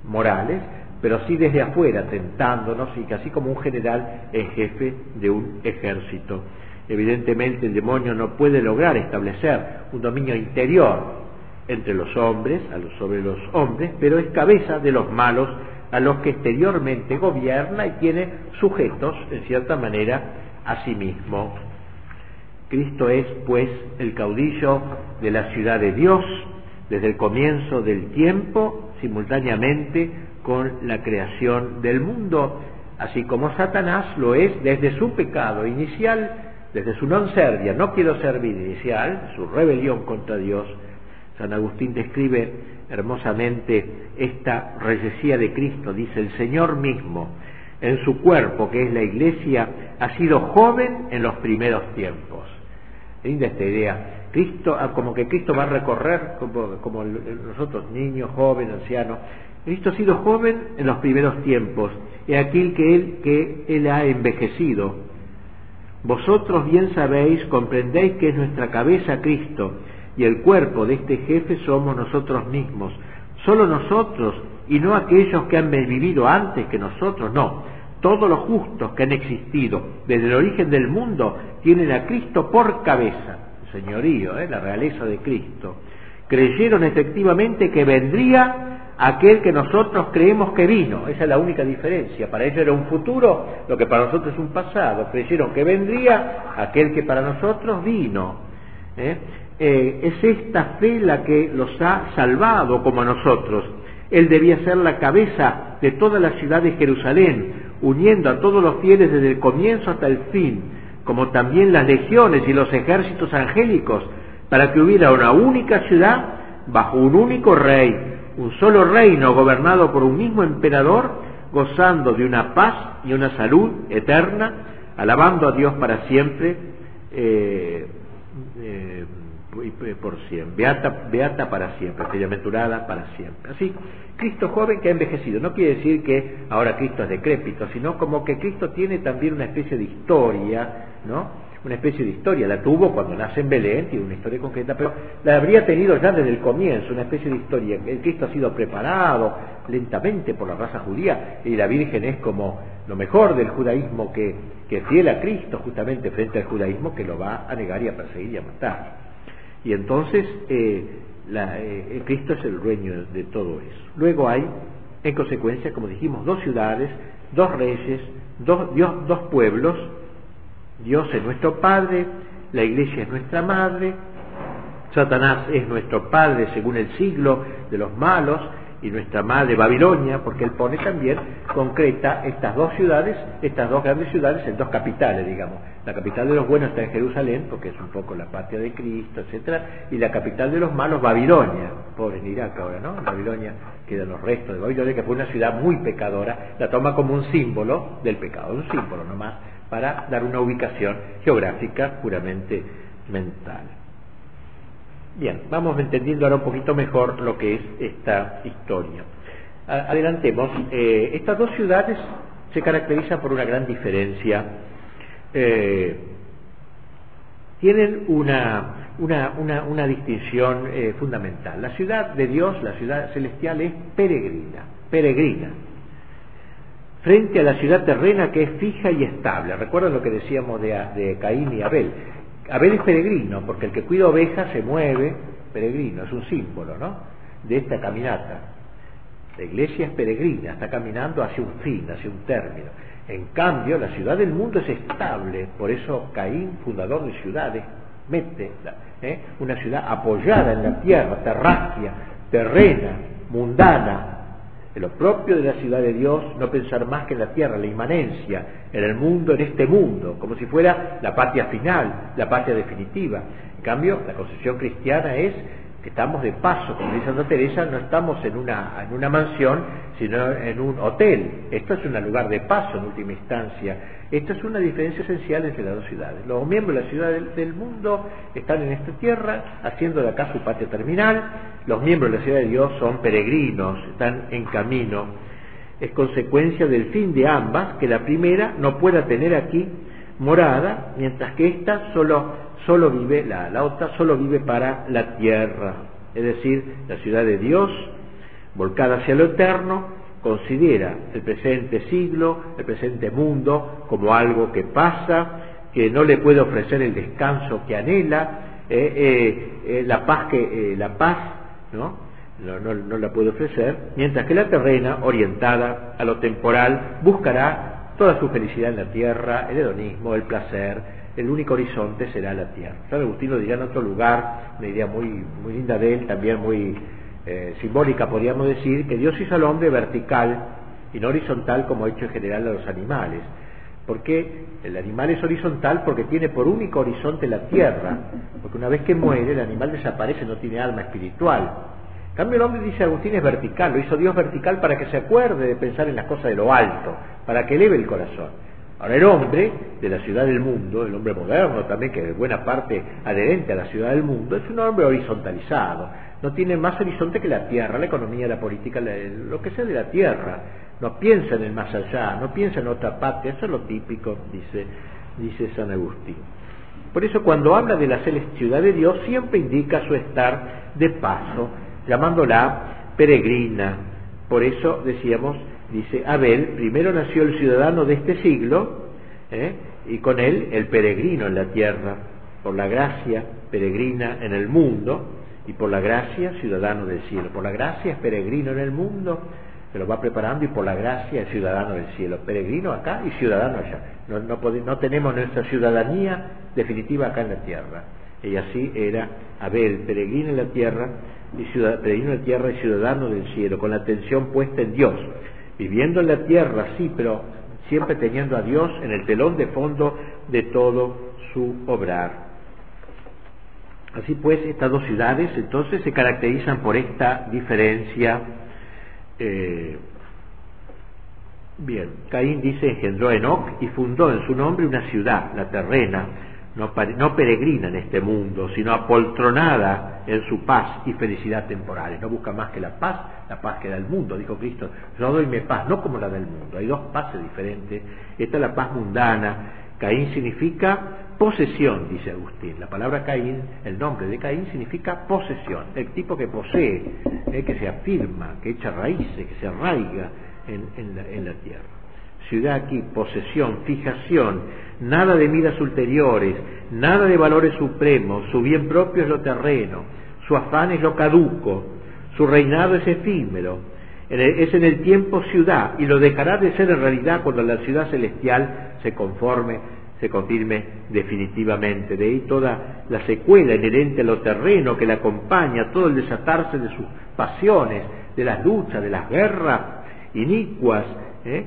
morales, pero sí desde afuera, tentándonos y así como un general es jefe de un ejército. Evidentemente el demonio no puede lograr establecer un dominio interior entre los hombres, sobre los hombres, pero es cabeza de los malos a los que exteriormente gobierna y tiene sujetos, en cierta manera, a sí mismo. Cristo es, pues, el caudillo de la ciudad de Dios desde el comienzo del tiempo, simultáneamente con la creación del mundo, así como Satanás lo es desde su pecado inicial, desde su non servia, no quiero servir inicial, su rebelión contra Dios. San Agustín describe hermosamente esta reyesía de Cristo. Dice, el Señor mismo, en su cuerpo, que es la iglesia, ha sido joven en los primeros tiempos. Linda esta idea. Cristo, ah, como que Cristo va a recorrer, como, nosotros, niños, jóvenes, ancianos. Cristo ha sido joven en los primeros tiempos, es aquel que él, que él ha envejecido. Vosotros bien sabéis, comprendéis que es nuestra cabeza Cristo, y el cuerpo de este jefe somos nosotros mismos. Solo nosotros y no aquellos que han vivido antes que nosotros, no. Todos los justos que han existido desde el origen del mundo tienen a Cristo por cabeza, señorío, ¿eh? la realeza de Cristo, Creyeron efectivamente que vendría aquel que nosotros creemos que vino. Esa es la única diferencia. Para ellos era un futuro, lo que para nosotros es un pasado. Creyeron que vendría aquel que para nosotros vino. ¿eh? Eh, es esta fe la que los ha salvado como a nosotros. Él debía ser la cabeza de toda la ciudad de Jerusalén, uniendo a todos los fieles desde el comienzo hasta el fin, como también las legiones y los ejércitos angélicos, para que hubiera una única ciudad bajo un único rey, un solo reino gobernado por un mismo emperador, gozando de una paz y una salud eterna, alabando a Dios para siempre. Eh, eh, por siempre, beata, para siempre, bienaventurada para siempre. Así, Cristo joven que ha envejecido, no quiere decir que ahora Cristo es decrépito, sino como que Cristo tiene también una especie de historia, ¿no? Una especie de historia, la tuvo cuando nace en Belén, tiene una historia concreta, pero la habría tenido ya desde el comienzo, una especie de historia. El Cristo ha sido preparado lentamente por la raza judía y la Virgen es como lo mejor del judaísmo que, que fiel a Cristo justamente frente al judaísmo que lo va a negar y a perseguir y a matar. Y entonces eh, eh, Cristo es el dueño de todo eso. Luego hay, en consecuencia, como dijimos, dos ciudades, dos reyes, dos, dos pueblos. Dios es nuestro Padre, la Iglesia es nuestra Madre, Satanás es nuestro Padre según el siglo de los malos, y nuestra madre Babilonia, porque él pone también, concreta estas dos ciudades, estas dos grandes ciudades en dos capitales, digamos. La capital de los buenos está en Jerusalén, porque es un poco la patria de Cristo, etcétera, y la capital de los malos, Babilonia, pobre en Irak ahora, ¿no? En Babilonia quedan los restos de Babilonia, que fue una ciudad muy pecadora, la toma como un símbolo del pecado, un símbolo nomás, para dar una ubicación geográfica puramente mental. Bien, vamos entendiendo ahora un poquito mejor lo que es esta historia. Adelantemos. Eh, estas dos ciudades se caracterizan por una gran diferencia. Eh, tienen una, una, una, distinción eh, fundamental. La ciudad de Dios, la ciudad celestial, es peregrina, peregrina, frente a la ciudad terrena que es fija y estable. Recuerden lo que decíamos de, de Caín y Abel. Abel es peregrino, porque el que cuida ovejas se mueve, peregrino, es un símbolo, ¿no? De esta caminata. La iglesia es peregrina, está caminando hacia un fin, hacia un término. En cambio, la ciudad del mundo es estable, por eso Caín, fundador de ciudades, mete ¿eh? una ciudad apoyada en la tierra, terráquea, terrena, mundana, lo propio de la ciudad de Dios, no pensar más que en la tierra, la inmanencia, en el mundo, en este mundo, como si fuera la patria final, la patria definitiva. En cambio, la concepción cristiana es estamos de paso, como dice Santa Teresa, no estamos en una, en una mansión, sino en un hotel. Esto es un lugar de paso en última instancia. Esta es una diferencia esencial entre las dos ciudades. Los miembros de la ciudad del, mundo están en esta tierra, haciendo de acá su patria terminal. Los miembros de la ciudad de Dios son peregrinos, están en camino. Es consecuencia del fin de ambas que la primera no pueda tener aquí morada, mientras que esta solo, solo vive, la, la otra solo vive para la tierra. Es decir, la ciudad de Dios, volcada hacia lo eterno, considera el presente siglo, el presente mundo, como algo que pasa, que no le puede ofrecer el descanso que anhela, eh, eh, eh, la paz que la paz, ¿no? No, no, no la puede ofrecer, mientras que la terrena, orientada a lo temporal, buscará toda su felicidad en la tierra, el hedonismo, el placer, el único horizonte será la tierra. San Agustín lo dirá en otro lugar, una idea muy, muy linda de él, también muy eh, simbólica, podríamos decir, que Dios hizo al hombre vertical y no horizontal como ha hecho en general a los animales. Porque el animal es horizontal porque tiene por único horizonte la tierra, porque una vez que muere el animal desaparece, no tiene alma espiritual. En cambio el hombre, dice Agustín, es vertical, lo hizo Dios vertical para que se acuerde de pensar en las cosas de lo alto, para que eleve el corazón. Ahora el hombre de la ciudad del mundo, el hombre moderno también, que es buena parte adherente a la ciudad del mundo, es un hombre horizontalizado, no tiene más horizonte que la tierra, la economía, la política, lo que sea de la tierra. No piensa en el más allá, no piensa en otra parte, eso es lo típico, dice, dice San Agustín. Por eso cuando habla de la ciudad de Dios siempre indica su estar de paso, llamándola peregrina. Por eso decíamos, dice Abel, primero nació el ciudadano de este siglo ¿eh? y con él el peregrino en la tierra, por la gracia peregrina en el mundo, y por la gracia ciudadano del cielo. Por la gracia es peregrino en el mundo, se lo va preparando y por la gracia es ciudadano del cielo. Peregrino acá y ciudadano allá. No, no, tenemos nuestra ciudadanía definitiva acá en la tierra. Y así era Abel, peregrino en la tierra y peregrino en la tierra y ciudadano del cielo, con la atención puesta en Dios. Viviendo en la tierra, sí, pero siempre teniendo a Dios en el telón de fondo de todo su obrar. Así pues, estas dos ciudades entonces se caracterizan por esta diferencia. Eh, bien, Caín dice engendró a Enoch y fundó en su nombre una ciudad, la terrena, no, peregrina en este mundo, sino apoltronada en su paz y felicidad temporales. No busca más que la paz, la paz que da el mundo, dijo Cristo. Yo doy mi paz, no como la del mundo. Hay dos paces diferentes. Esta es la paz mundana. Caín significa posesión, dice Agustín. La palabra Caín, el nombre de Caín significa posesión, el tipo que posee, eh, que se afirma, que echa raíces, que se arraiga en, la, tierra. Ciudad aquí, posesión, fijación, nada de miras ulteriores, nada de valores supremos, su bien propio es lo terreno, su afán es lo caduco, su reinado es efímero, es en el tiempo ciudad y lo dejará de ser en realidad cuando la ciudad celestial se conforme se confirme definitivamente. De ahí toda la secuela inherente a lo terreno que le acompaña, todo el desatarse de sus pasiones, de las luchas, de las guerras inicuas, ¿eh?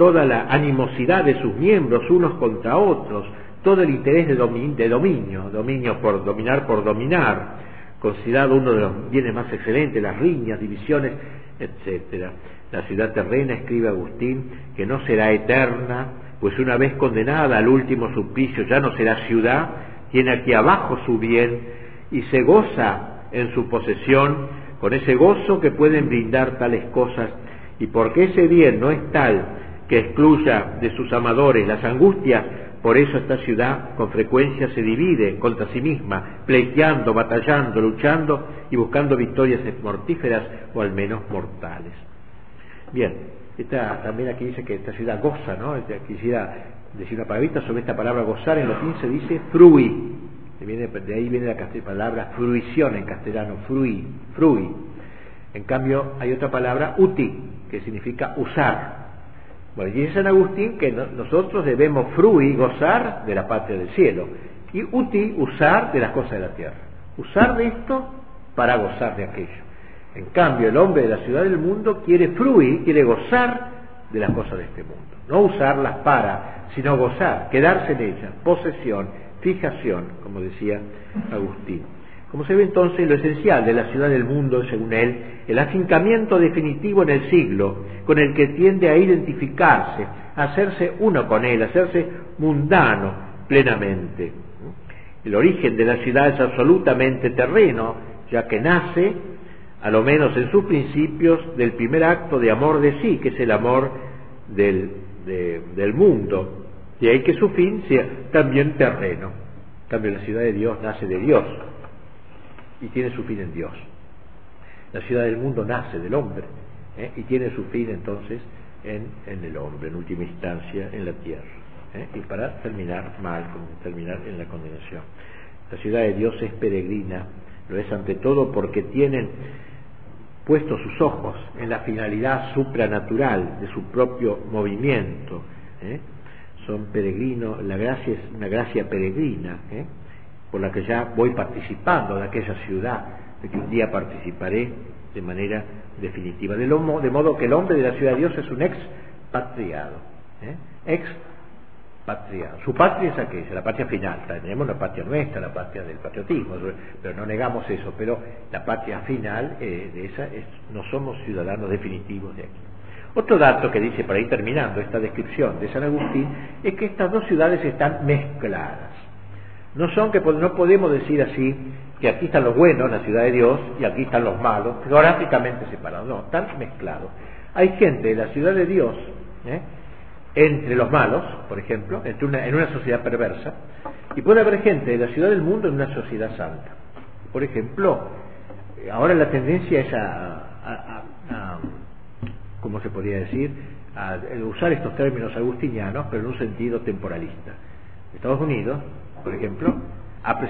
Toda la animosidad de sus miembros unos contra otros, todo el interés de, de dominio, dominio por dominar por dominar, considerado uno de los bienes más excelentes, las riñas, divisiones, etcétera. La ciudad terrena, escribe Agustín, que no será eterna, pues una vez condenada al último suplicio ya no será ciudad, tiene aquí abajo su bien y se goza en su posesión con ese gozo que pueden brindar tales cosas y porque ese bien no es tal que excluya de sus amadores las angustias, por eso esta ciudad con frecuencia se divide contra sí misma, pleiteando, batallando, luchando y buscando victorias mortíferas o al menos mortales. Bien, esta, también aquí dice que esta ciudad goza, ¿no? Quisiera decir una palabrita sobre esta palabra gozar, en latín se dice frui, de ahí viene la palabra fruición en castellano, frui, frui. En cambio, hay otra palabra, uti, que significa usar. Bueno, dice San Agustín que nosotros debemos frui, gozar de la patria del cielo, y uti, usar de las cosas de la tierra. Usar de esto para gozar de aquello. En cambio, el hombre de la ciudad del mundo quiere fruir, quiere gozar de las cosas de este mundo. No usarlas para, sino gozar, quedarse en ellas, posesión, fijación, como decía Agustín. Como se ve entonces, lo esencial de la ciudad del mundo, según él, el afincamiento definitivo en el siglo, con el que tiende a identificarse, a hacerse uno con él, a hacerse mundano plenamente. El origen de la ciudad es absolutamente terreno, ya que nace a lo menos en sus principios, del primer acto de amor de sí, que es el amor del, del mundo. Y hay que su fin sea también terreno. En cambio, la ciudad de Dios nace de Dios y tiene su fin en Dios. La ciudad del mundo nace del hombre ¿eh? y tiene su fin entonces en, el hombre, en última instancia en la tierra. ¿eh? Y para terminar mal, terminar en la condenación. La ciudad de Dios es peregrina, lo es ante todo porque tienen puesto sus ojos en la finalidad supranatural de su propio movimiento. ¿eh? Son peregrinos, la gracia es una gracia peregrina, ¿eh? Por la que ya voy participando de aquella ciudad, de que un día participaré de manera definitiva. De, de modo que el hombre de la ciudad de Dios es un expatriado. ¿eh? Ex su patria es aquella, la patria final. Tenemos la patria nuestra, la patria del patriotismo, pero no negamos eso. Pero la patria final eh, de esa es, no somos ciudadanos definitivos de aquí. Otro dato que dice, para ir terminando esta descripción de San Agustín, es que estas dos ciudades están mezcladas. No son que no podemos decir así que aquí están los buenos, la ciudad de Dios, y aquí están los malos, geográficamente separados. No, están mezclados. Hay gente de la ciudad de Dios, ¿eh? entre los malos, por ejemplo, entre una, en una sociedad perversa, y puede haber gente de la ciudad del mundo en una sociedad santa. Por ejemplo, ahora la tendencia es a, ¿cómo se podría decir?, a usar estos términos agustinianos, pero en un sentido temporalista. Estados Unidos, por ejemplo,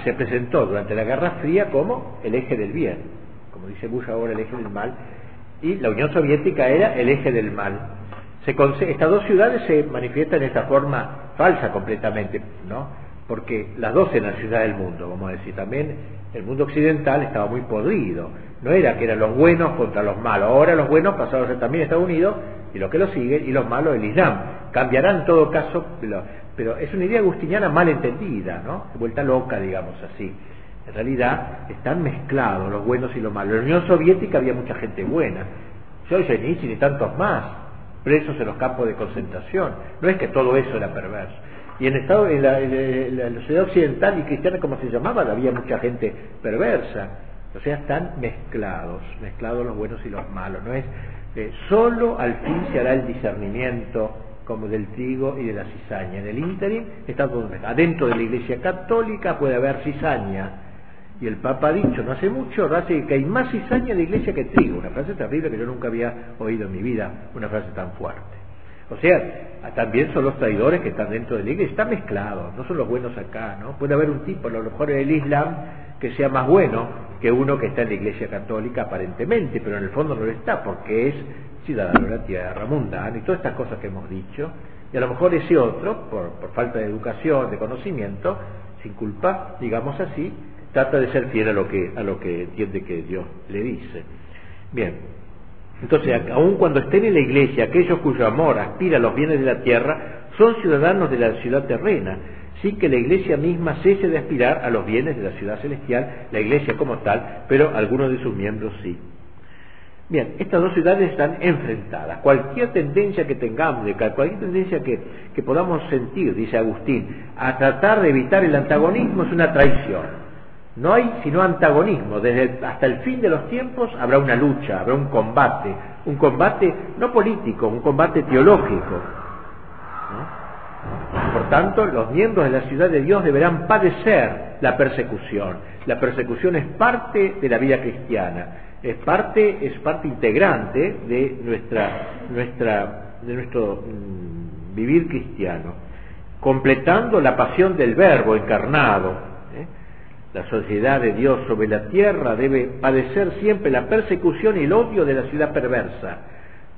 se presentó durante la Guerra Fría como el eje del bien, como dice Bush ahora el eje del mal, y la Unión Soviética era el eje del mal. Se estas dos ciudades se manifiestan de esta forma falsa completamente, ¿no? Porque las dos eran ciudades del mundo, vamos a decir. También el mundo occidental estaba muy podrido. No era que eran los buenos contra los malos. Ahora los buenos pasaron a ser también Estados Unidos y los que lo siguen, y los malos el Islam. Cambiarán en todo caso, pero, es una idea agustiniana mal entendida, ¿no? Vuelta loca, digamos así. En realidad están mezclados los buenos y los malos. En la Unión Soviética había mucha gente buena. Solzhenitsyn y tantos más, presos en los campos de concentración. No es que todo eso era perverso. Y en, estado, en, la, sociedad occidental y cristiana, como se llamaba, había mucha gente perversa. O sea, están mezclados, mezclados los buenos y los malos. No es eh, solo al fin se hará el discernimiento como del trigo y de la cizaña. En el ínterin está todo. Adentro de la Iglesia Católica puede haber cizaña, y el Papa ha dicho no hace mucho, que hay más cizaña en la iglesia que trigo. Una frase terrible que yo nunca había oído en mi vida, una frase tan fuerte. O sea, también son los traidores que están dentro de la iglesia, está mezclado, no son los buenos acá, ¿no? Puede haber un tipo, a lo mejor en el Islam, que sea más bueno que uno que está en la iglesia católica aparentemente, pero en el fondo no lo está, porque es ciudadano de la tierra, mundano y todas estas cosas que hemos dicho, y a lo mejor ese otro, por, por falta de educación, de conocimiento, sin culpa, digamos así, trata de ser fiel a lo que, a lo que entiende que Dios le dice. Bien, entonces, aun cuando estén en la iglesia, aquellos cuyo amor aspira a los bienes de la tierra, son ciudadanos de la ciudad terrena, sin que la iglesia misma cese de aspirar a los bienes de la ciudad celestial, la iglesia como tal, pero algunos de sus miembros sí. Bien, estas dos ciudades están enfrentadas. Cualquier tendencia que tengamos, cualquier tendencia que, podamos sentir, dice Agustín, a tratar de evitar el antagonismo es una traición. No hay sino antagonismo. Desde hasta el fin de los tiempos habrá una lucha, habrá un combate. Un combate no político, un combate teológico. Por tanto, los miembros de la ciudad de Dios deberán padecer la persecución. La persecución es parte de la vida cristiana, es parte, es parte integrante de nuestra, de nuestro mm, vivir cristiano, completando la pasión del Verbo encarnado, la sociedad de Dios sobre la tierra debe padecer siempre la persecución y el odio de la ciudad perversa,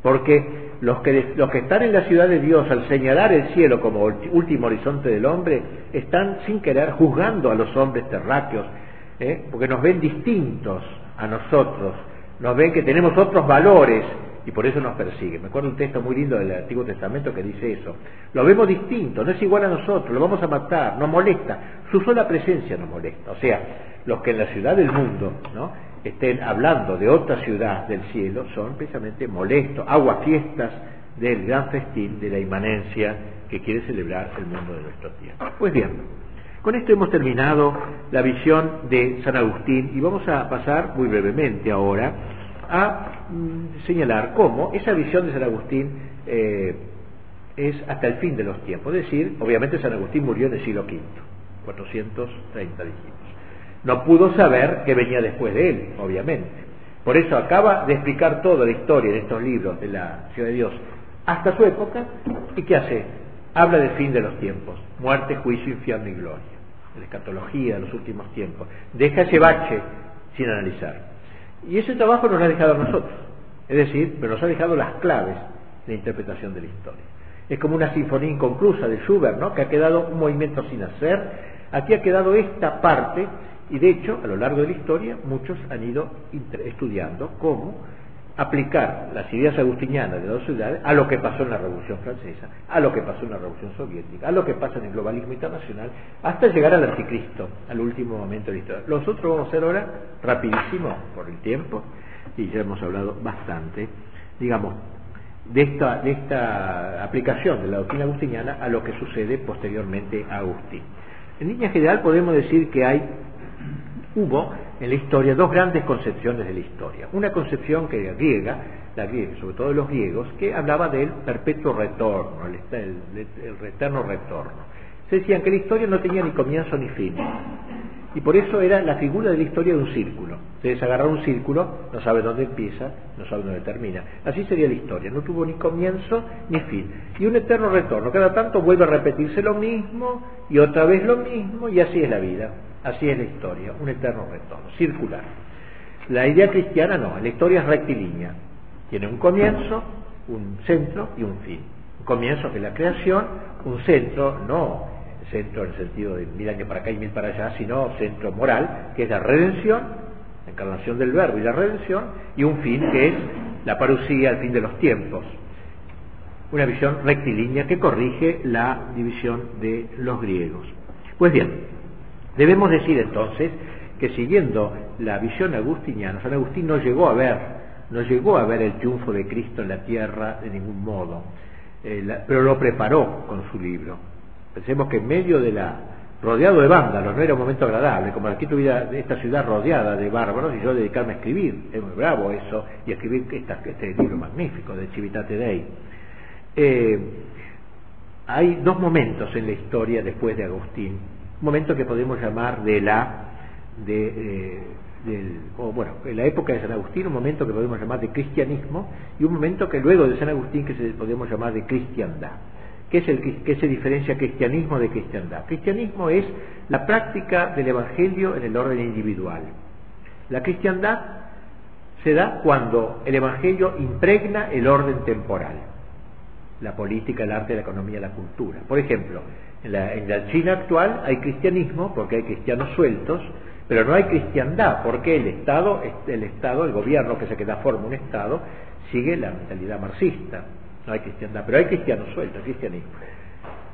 porque los que, los que están en la ciudad de Dios al señalar el cielo como último horizonte del hombre, están sin querer juzgando a los hombres terráqueos, ¿eh? porque nos ven distintos a nosotros, nos ven que tenemos otros valores y por eso nos persigue. Me acuerdo un texto muy lindo del Antiguo Testamento que dice eso. Lo vemos distinto, no es igual a nosotros, lo vamos a matar, nos molesta. Su sola presencia nos molesta. O sea, los que en la ciudad del mundo ¿no? Estén hablando de otra ciudad del cielo son precisamente molestos, aguafiestas del gran festín de la inmanencia que quiere celebrar el mundo de nuestro tiempo. Pues bien, con esto hemos terminado la visión de San Agustín y vamos a pasar muy brevemente ahora a mm, señalar cómo esa visión de San Agustín eh, es hasta el fin de los tiempos. Es decir, obviamente San Agustín murió en el siglo V, 430 dijimos. No pudo saber que venía después de él, obviamente. Por eso acaba de explicar toda la historia en estos libros de la Ciudad de Dios hasta su época. ¿Y qué hace? Habla del fin de los tiempos, muerte, juicio, infierno y gloria. La escatología de los últimos tiempos. Deja ese bache sin analizar. Y ese trabajo nos lo ha dejado a nosotros. Es decir, pero nos ha dejado las claves de interpretación de la historia. Es como una sinfonía inconclusa de Schubert, ¿no? que ha quedado un movimiento sin hacer. Aquí ha quedado esta parte, y de hecho, a lo largo de la historia, muchos han ido estudiando cómo aplicar las ideas agustinianas de dos ciudades a lo que pasó en la Revolución Francesa, a lo que pasó en la Revolución Soviética, a lo que pasa en el globalismo internacional, hasta llegar al anticristo, al último momento de la historia. Los otros vamos a hacer ahora rapidísimo por el tiempo, y ya hemos hablado bastante, digamos, de esta, de esta aplicación de la doctrina agustiniana a lo que sucede posteriormente a Agustín. En línea general podemos decir que hay, hubo en la historia dos grandes concepciones de la historia. Una concepción que era griega, la griega, sobre todo de los griegos, que hablaba del perpetuo retorno, el, el, eterno retorno. Se decían que la historia no tenía ni comienzo ni fin. Y por eso era la figura de la historia de un círculo. Entonces agarrar un círculo, no sabe dónde empieza, no sabe dónde termina. Así sería la historia, no tuvo ni comienzo ni fin. Y un eterno retorno. Cada tanto vuelve a repetirse lo mismo y otra vez lo mismo y así es la vida. Así es la historia, un eterno retorno, circular. La idea cristiana no, la historia es rectilínea. Tiene un comienzo, un centro y un fin. Un comienzo que es la creación, un centro, no centro en el sentido de mil años para acá y mil para allá, sino centro moral, que es la redención, la encarnación del verbo y la redención, y un fin que es la parucía, el fin de los tiempos. Una visión rectilínea que corrige la división de los griegos. Pues bien, debemos decir entonces que siguiendo la visión agustiniana, San Agustín no llegó a ver, no llegó a ver el triunfo de Cristo en la tierra de ningún modo, eh, pero lo preparó con su libro. Pensemos que en medio de la rodeado de vándalos, no era un momento agradable, como aquí tuviera esta ciudad rodeada de bárbaros y yo dedicarme a escribir, es muy bravo eso, y escribir este libro magnífico de Civitate Dei. Eh, hay dos momentos en la historia después de Agustín, momento que podemos llamar de la, de, eh, del, o bueno, en la época de San Agustín, un momento que podemos llamar de cristianismo, y un momento que luego de San Agustín que se podemos llamar de cristiandad. ¿Qué, es el, ¿Qué se diferencia cristianismo de cristiandad? Cristianismo es la práctica del Evangelio en el orden individual. La cristiandad se da cuando el Evangelio impregna el orden temporal, la política, el arte, la economía, la cultura. Por ejemplo, en la, en la China actual hay cristianismo porque hay cristianos sueltos, pero no hay cristiandad porque el Estado, el Estado, el gobierno que se queda forma un Estado, sigue la mentalidad marxista. No hay cristiandad, pero hay cristianos sueltos, cristianismo.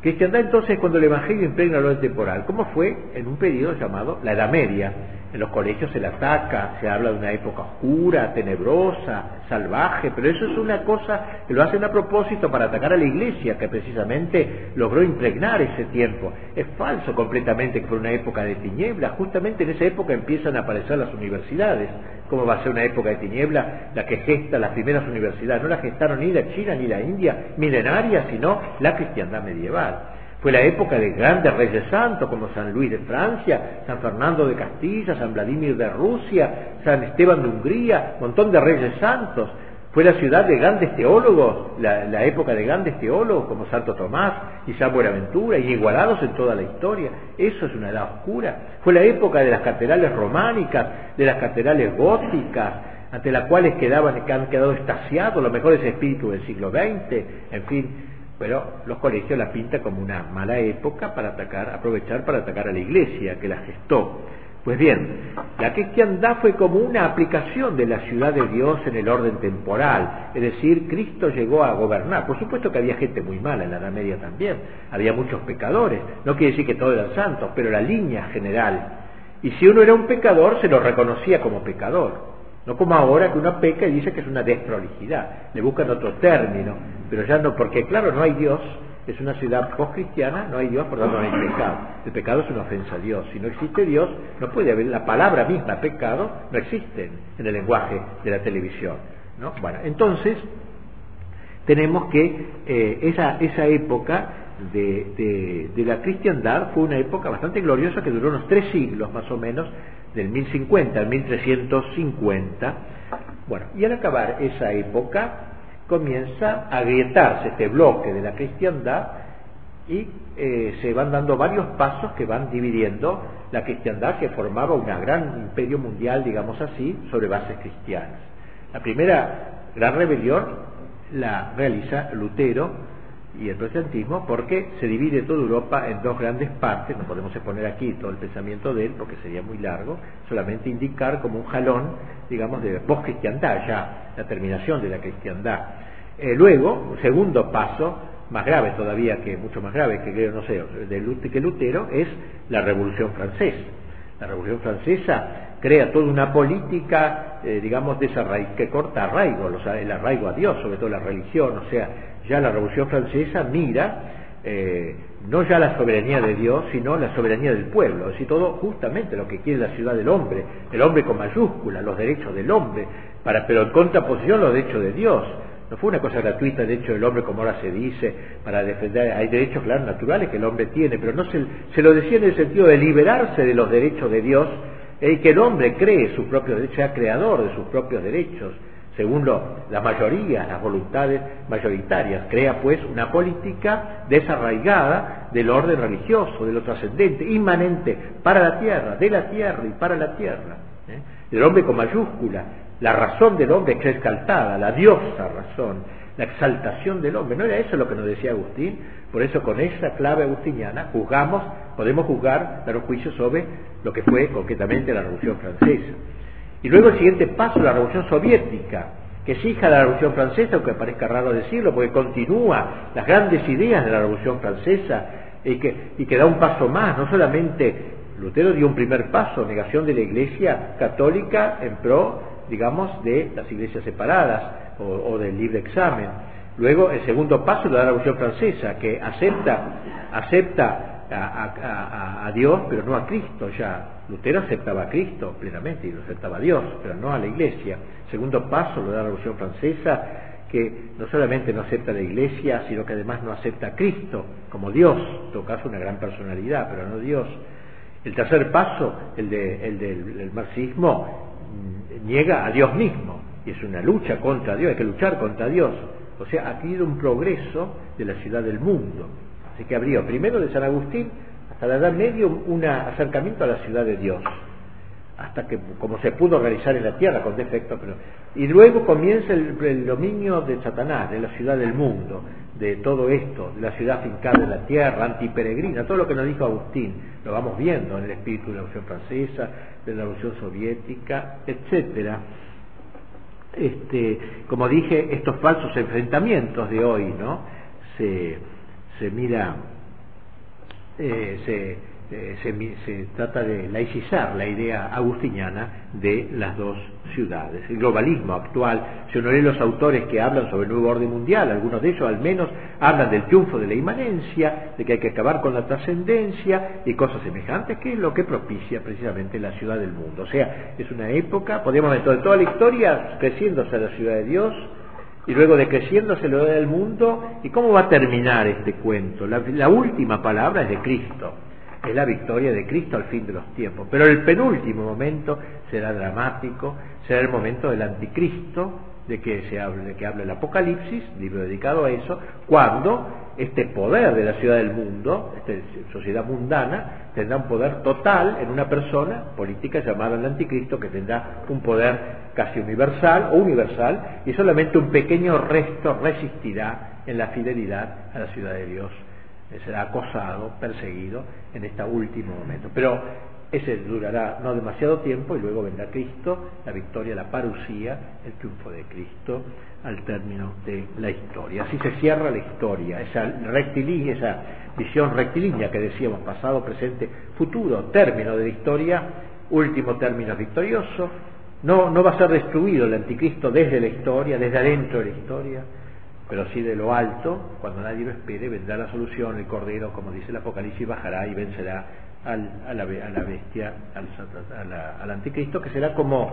Cristiandad entonces cuando el Evangelio impregna lo temporal, ¿cómo fue en un periodo llamado la Edad Media. En los colegios se le ataca, se habla de una época oscura, tenebrosa, salvaje, pero eso es una cosa que lo hacen a propósito para atacar a la iglesia, que precisamente logró impregnar ese tiempo. Es falso completamente que fue una época de tinieblas, justamente en esa época empiezan a aparecer las universidades. ¿Cómo va a ser una época de tiniebla la que gesta las primeras universidades? No la gestaron ni la China ni la India milenaria, sino la cristiandad medieval. Fue la época de grandes reyes santos como San Luis de Francia, San Fernando de Castilla, San Vladimir de Rusia, San Esteban de Hungría, un montón de reyes santos. Fue la ciudad de grandes teólogos, la, época de grandes teólogos como Santo Tomás y San Buenaventura, inigualados en toda la historia. Eso es una edad oscura. Fue la época de las catedrales románicas, de las catedrales góticas, ante las cuales quedaban, que han quedado estasiados los mejores espíritus del siglo XX, en fin, pero los colegios la pintan como una mala época para atacar, aprovechar para atacar a la iglesia que la gestó. Pues bien, la cristiandad fue como una aplicación de la ciudad de Dios en el orden temporal, es decir, Cristo llegó a gobernar. Por supuesto que había gente muy mala en la Edad Media también, había muchos pecadores, no quiere decir que todos eran santos, pero la línea general. Y si uno era un pecador, se lo reconocía como pecador. No como ahora que uno peca y dice que es una desprolijidad, le buscan otro término, pero ya no, porque claro, no hay Dios, es una ciudad post-cristiana, no hay Dios, por lo tanto no hay pecado. El pecado es una ofensa a Dios. Si no existe Dios, no puede haber, la palabra misma, pecado, no existe en el lenguaje de la televisión. ¿no? Bueno, entonces, tenemos que eh, esa, esa época de, la cristiandad fue una época bastante gloriosa que duró unos tres siglos más o menos, del 1050 al 1350. Bueno, y al acabar esa época comienza a agrietarse este bloque de la cristiandad y eh, se van dando varios pasos que van dividiendo la cristiandad que formaba un gran imperio mundial, digamos así, sobre bases cristianas. La primera gran rebelión la realiza Lutero y el protestantismo porque se divide toda Europa en dos grandes partes, no podemos exponer aquí todo el pensamiento de él porque sería muy largo, solamente indicar como un jalón, digamos, de post-cristiandad, ya la terminación de la cristiandad. Eh, luego, un segundo paso, más grave todavía, que mucho más grave que creo, no sé, de que Lutero, es la Revolución Francesa. La Revolución Francesa crea toda una política, eh, digamos, de que corta arraigo, el arraigo a Dios, sobre todo la religión, o sea, ya la Revolución Francesa mira eh, no ya la soberanía de Dios, sino la soberanía del pueblo, es decir, todo justamente lo que quiere la ciudad del hombre, el hombre con mayúscula, los derechos del hombre, para, pero en contraposición los derechos de Dios. No fue una cosa gratuita el derecho del hombre, como ahora se dice, para defender. Hay derechos, claro, naturales que el hombre tiene, pero no se, se lo decía en el sentido de liberarse de los derechos de Dios y que el hombre cree sus propios derechos, sea creador de sus propios derechos según lo, la mayoría, las voluntades mayoritarias. Crea pues una política desarraigada del orden religioso, de lo trascendente, inmanente para la tierra, de la tierra y para la tierra. ¿eh? El hombre con mayúscula, la razón del hombre es exaltada, la diosa razón, la exaltación del hombre. ¿No era eso lo que nos decía Agustín? Por eso con esa clave agustiniana juzgamos, podemos juzgar, dar un juicio sobre lo que fue concretamente la Revolución Francesa. Y luego el siguiente paso, la Revolución Soviética, que es hija de la Revolución Francesa, aunque parezca raro decirlo, porque continúa las grandes ideas de la Revolución Francesa y que, y que da un paso más, no solamente Lutero dio un primer paso, negación de la Iglesia católica en pro, digamos, de las iglesias separadas o, o del libre examen. Luego, el segundo paso lo da la Revolución Francesa, que acepta, acepta a, Dios, pero no a Cristo ya. Lutero aceptaba a Cristo plenamente y lo aceptaba a Dios, pero no a la Iglesia. Segundo paso lo da la Revolución Francesa, que no solamente no acepta a la Iglesia, sino que además no acepta a Cristo como Dios, en todo caso una gran personalidad, pero no Dios. El tercer paso, el, el del marxismo, mm, niega a Dios mismo, y es una lucha contra Dios, hay que luchar contra Dios. O sea, ha habido un progreso de la ciudad del mundo. Así que habría primero de San Agustín hasta la Edad Media un acercamiento a la ciudad de Dios, hasta que como se pudo realizar en la tierra con defecto, pero y luego comienza el, dominio de Satanás, de la ciudad del mundo, de todo esto, de la ciudad fincada en la tierra, antiperegrina, todo lo que nos dijo Agustín, lo vamos viendo en el espíritu de la Revolución Francesa, de la Revolución Soviética, etcétera. Este, como dije, estos falsos enfrentamientos de hoy, ¿no? Se, se mira, eh, eh, se, se, trata de laicizar la idea agustiniana de las dos ciudades. El globalismo actual, si uno lee los autores que hablan sobre el nuevo orden mundial, algunos de ellos al menos hablan del triunfo de la inmanencia, de que hay que acabar con la trascendencia y cosas semejantes, que es lo que propicia precisamente la ciudad del mundo. O sea, es una época, podríamos ver toda la historia creciéndose la ciudad de Dios, y luego decreciendo se lo da al mundo. ¿Y cómo va a terminar este cuento? La, última palabra es de Cristo, es la victoria de Cristo al fin de los tiempos. Pero el penúltimo momento será dramático, será el momento del anticristo, de que se hable, de que hable el Apocalipsis, libro dedicado a eso, cuando este poder de la ciudad del mundo, esta sociedad mundana, tendrá un poder total en una persona política llamada el anticristo, que tendrá un poder casi universal o universal, y solamente un pequeño resto resistirá en la fidelidad a la ciudad de Dios. Será acosado, perseguido en este último momento. Pero ese durará no demasiado tiempo y luego vendrá Cristo, la victoria, la parucía, el triunfo de Cristo al término de la historia. Así se cierra la historia, esa rectilínea, esa visión rectilínea que decíamos, pasado, presente, futuro, término de la historia, último término victorioso. No, no va a ser destruido el anticristo desde la historia, desde adentro de la historia, pero sí de lo alto, cuando nadie lo espere, vendrá la solución, el Cordero, como dice el Apocalipsis, bajará y vencerá al, a, la, a, la, bestia, al, al, anticristo, que será como,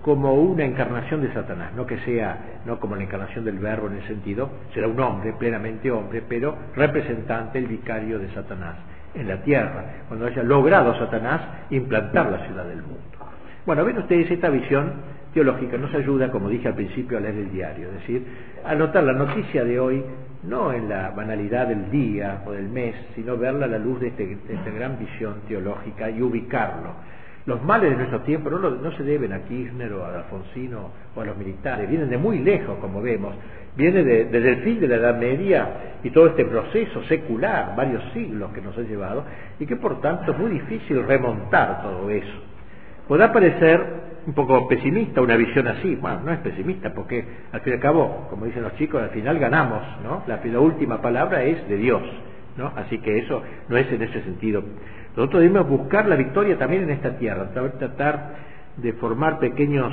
como una encarnación de Satanás, no que sea, no como la encarnación del verbo en el sentido, será un hombre, plenamente hombre, pero representante, el vicario de Satanás en la tierra, cuando haya logrado Satanás implantar la ciudad del mundo. Bueno, ven ustedes esta visión teológica nos ayuda, como dije al principio, a leer el diario, es decir, a notar la noticia de hoy no en la banalidad del día o del mes, sino verla a la luz de, este, esta gran visión teológica y ubicarlo. Los males de nuestro tiempo no, no, se deben a Kirchner o a Alfonsino o a los militares, vienen de muy lejos, como vemos, viene desde el fin de la Edad Media y todo este proceso secular, varios siglos que nos ha llevado, y que por tanto es muy difícil remontar todo eso. Podrá parecer un poco pesimista una visión así. Bueno, no es pesimista porque al fin y al cabo, como dicen los chicos, al final ganamos, ¿no? La, última palabra es de Dios, ¿no? Así que eso no es en ese sentido. Nosotros debemos buscar la victoria también en esta tierra, tratar de formar pequeños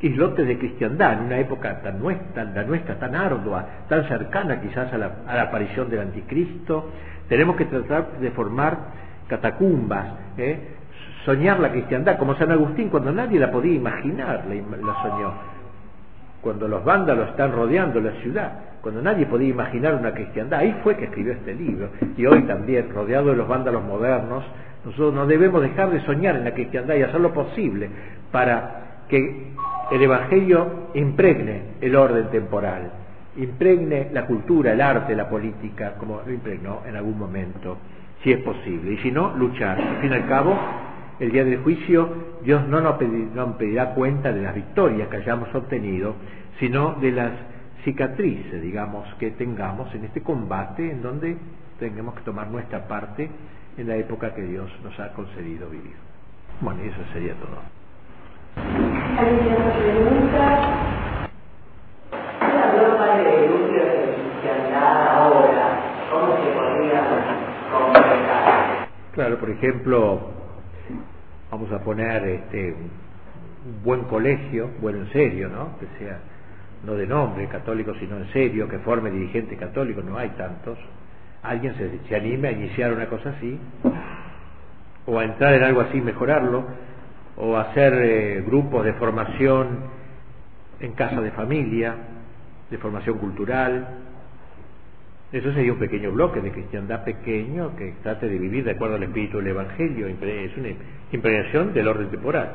islotes de cristiandad en una época tan nuestra, tan, nuestra, tan ardua, tan cercana quizás a la, a la aparición del anticristo. Tenemos que tratar de formar catacumbas, ¿eh? Soñar la cristiandad, como San Agustín cuando nadie la podía imaginar, la, soñó. Cuando los vándalos están rodeando la ciudad, cuando nadie podía imaginar una cristiandad, ahí fue que escribió este libro. Y hoy también, rodeado de los vándalos modernos, nosotros no debemos dejar de soñar en la cristiandad y hacer lo posible para que el Evangelio impregne el orden temporal, impregne la cultura, el arte, la política, como lo impregnó en algún momento, si es posible. Y si no, luchar. Al fin y al cabo, el día del juicio, Dios no nos pedirá cuenta de las victorias que hayamos obtenido, sino de las cicatrices, digamos, que tengamos en este combate en donde tengamos que tomar nuestra parte en la época que Dios nos ha concedido vivir. Bueno, y eso sería todo. Claro, por ejemplo, vamos a poner este, un buen colegio, bueno en serio, ¿no? Que sea no de nombre católico, sino en serio, que forme dirigentes católicos, no hay tantos. Alguien se, se anime a iniciar una cosa así, o a entrar en algo así, mejorarlo, o hacer eh, grupos de formación en casa de familia, de formación cultural. Eso sería un pequeño bloque de cristiandad pequeño que trate de vivir de acuerdo al espíritu del Evangelio. Es una impregnación del orden temporal.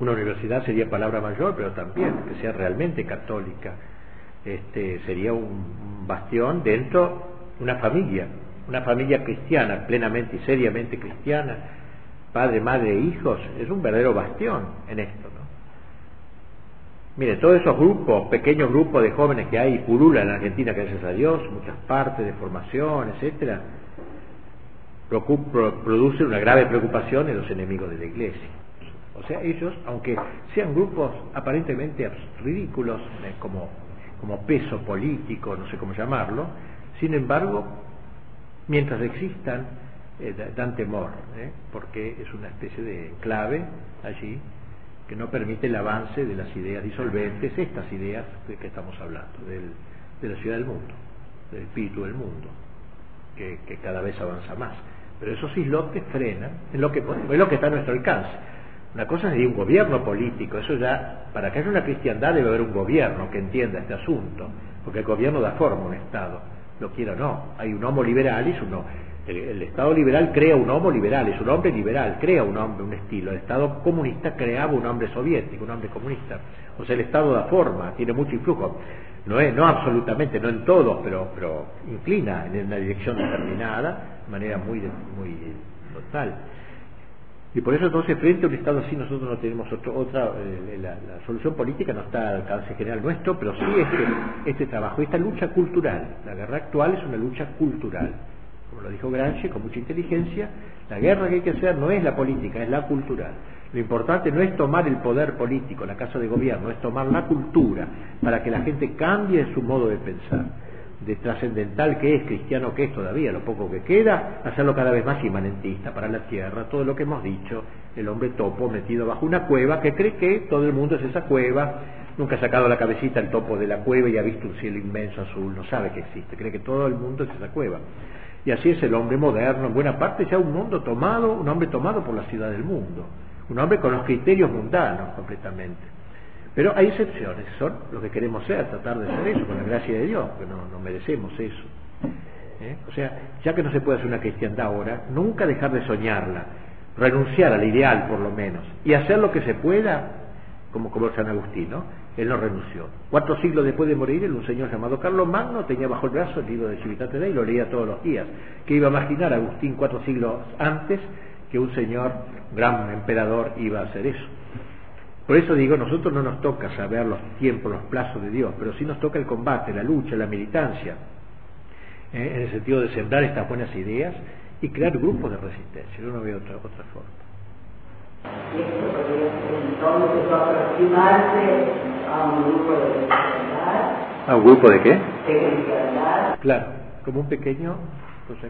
Una universidad sería palabra mayor, pero también que sea realmente católica. Este, sería un bastión dentro de una familia, una familia cristiana, plenamente y seriamente cristiana, padre, madre hijos, es un verdadero bastión en esto. Mire, todos esos grupos, pequeños grupos de jóvenes que hay, pululan en Argentina, gracias a Dios, muchas partes de formación, etcétera, producen una grave preocupación en los enemigos de la Iglesia. O sea, ellos, aunque sean grupos aparentemente ridículos, eh, como, como peso político, no sé cómo llamarlo, sin embargo, mientras existan, eh, dan temor, ¿eh? porque es una especie de clave allí que no permite el avance de las ideas disolventes, estas ideas de que estamos hablando, del, de la ciudad del mundo, del espíritu del mundo, que, que cada vez avanza más. Pero esos islotes frenan en lo que, es lo que está a nuestro alcance. Una cosa sería un gobierno político, eso ya, para que haya una cristiandad debe haber un gobierno que entienda este asunto, porque el gobierno da forma a un Estado, lo quiera o no. Hay un homo liberalis, uno, el, Estado liberal crea un homo liberal, es un hombre liberal, crea un hombre, un estilo. El Estado comunista creaba un hombre soviético, un hombre comunista. O sea, el Estado da forma, tiene mucho influjo. No es, no absolutamente, no en todo, pero, pero inclina en una dirección determinada, de manera muy, muy total. Y por eso entonces frente a un Estado así nosotros no tenemos otro, otra, eh, la, la, solución política no está al alcance general nuestro, pero sí este, este trabajo, esta lucha cultural. La guerra actual es una lucha cultural. Como lo dijo Gramsci con mucha inteligencia, la guerra que hay que hacer no es la política, es la cultural. Lo importante no es tomar el poder político, la casa de gobierno, es tomar la cultura para que la gente cambie su modo de pensar de trascendental que es, cristiano que es todavía, lo poco que queda, hacerlo cada vez más inmanentista para la tierra, todo lo que hemos dicho, el hombre topo metido bajo una cueva que cree que todo el mundo es esa cueva, nunca ha sacado la cabecita el topo de la cueva y ha visto un cielo inmenso azul, no sabe que existe, cree que todo el mundo es esa cueva. Y así es el hombre moderno, en buena parte ya un mundo tomado, un hombre tomado por la ciudad del mundo, un hombre con los criterios mundanos completamente. Pero hay excepciones, son lo que queremos ser, tratar de ser eso, con la gracia de Dios, que no, no merecemos eso. ¿Eh? O sea, ya que no se puede hacer una cristiandad ahora, nunca dejar de soñarla, renunciar al ideal por lo menos, y hacer lo que se pueda, como, como San Agustín, ¿no? Él no renunció. Cuatro siglos después de morir, un señor llamado Carlos Magno tenía bajo el brazo el libro de Civitate Dei y lo leía todos los días. ¿Qué iba a imaginar Agustín cuatro siglos antes que un señor, gran emperador, iba a hacer eso? Por eso digo, nosotros no nos toca saber los tiempos, los plazos de Dios, pero sí nos toca el combate, la lucha, la militancia, ¿eh? en el sentido de sembrar estas buenas ideas y crear grupos de resistencia. Yo no veo otra, otra forma. Esto podría ser entonces aproximarse a un grupo de cristiandad. ¿A un grupo de qué? De cristiandad. Claro, como un pequeño,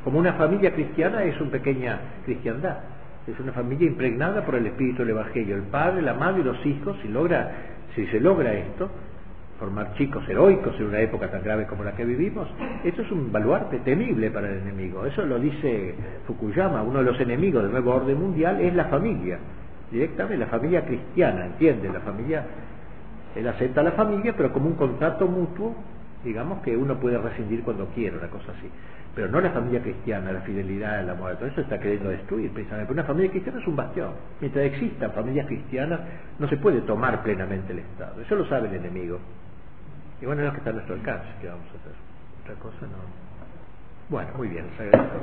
como una familia cristiana es una pequeña cristiandad. Es una familia impregnada por el espíritu del Evangelio. El padre, la madre y los hijos, si, logra, si se logra esto, formar chicos heroicos en una época tan grave como la que vivimos, esto es un baluarte temible para el enemigo. Eso lo dice Fukuyama, uno de los enemigos del nuevo orden mundial es la familia, directamente la familia cristiana, ¿entiende? La familia, él acepta la familia, pero como un contrato mutuo, digamos que uno puede rescindir cuando quiera, una cosa así. pero no la familia cristiana, la fidelidad, el amor, todo eso está queriendo destruir precisamente. Pero una familia cristiana es un bastión. Mientras existan familias cristianas, no se puede tomar plenamente el Estado. Eso lo sabe el enemigo. Y bueno, es lo que está a nuestro alcance, ¿qué vamos a hacer? Otra cosa no. Bueno, muy bien, les agradezco.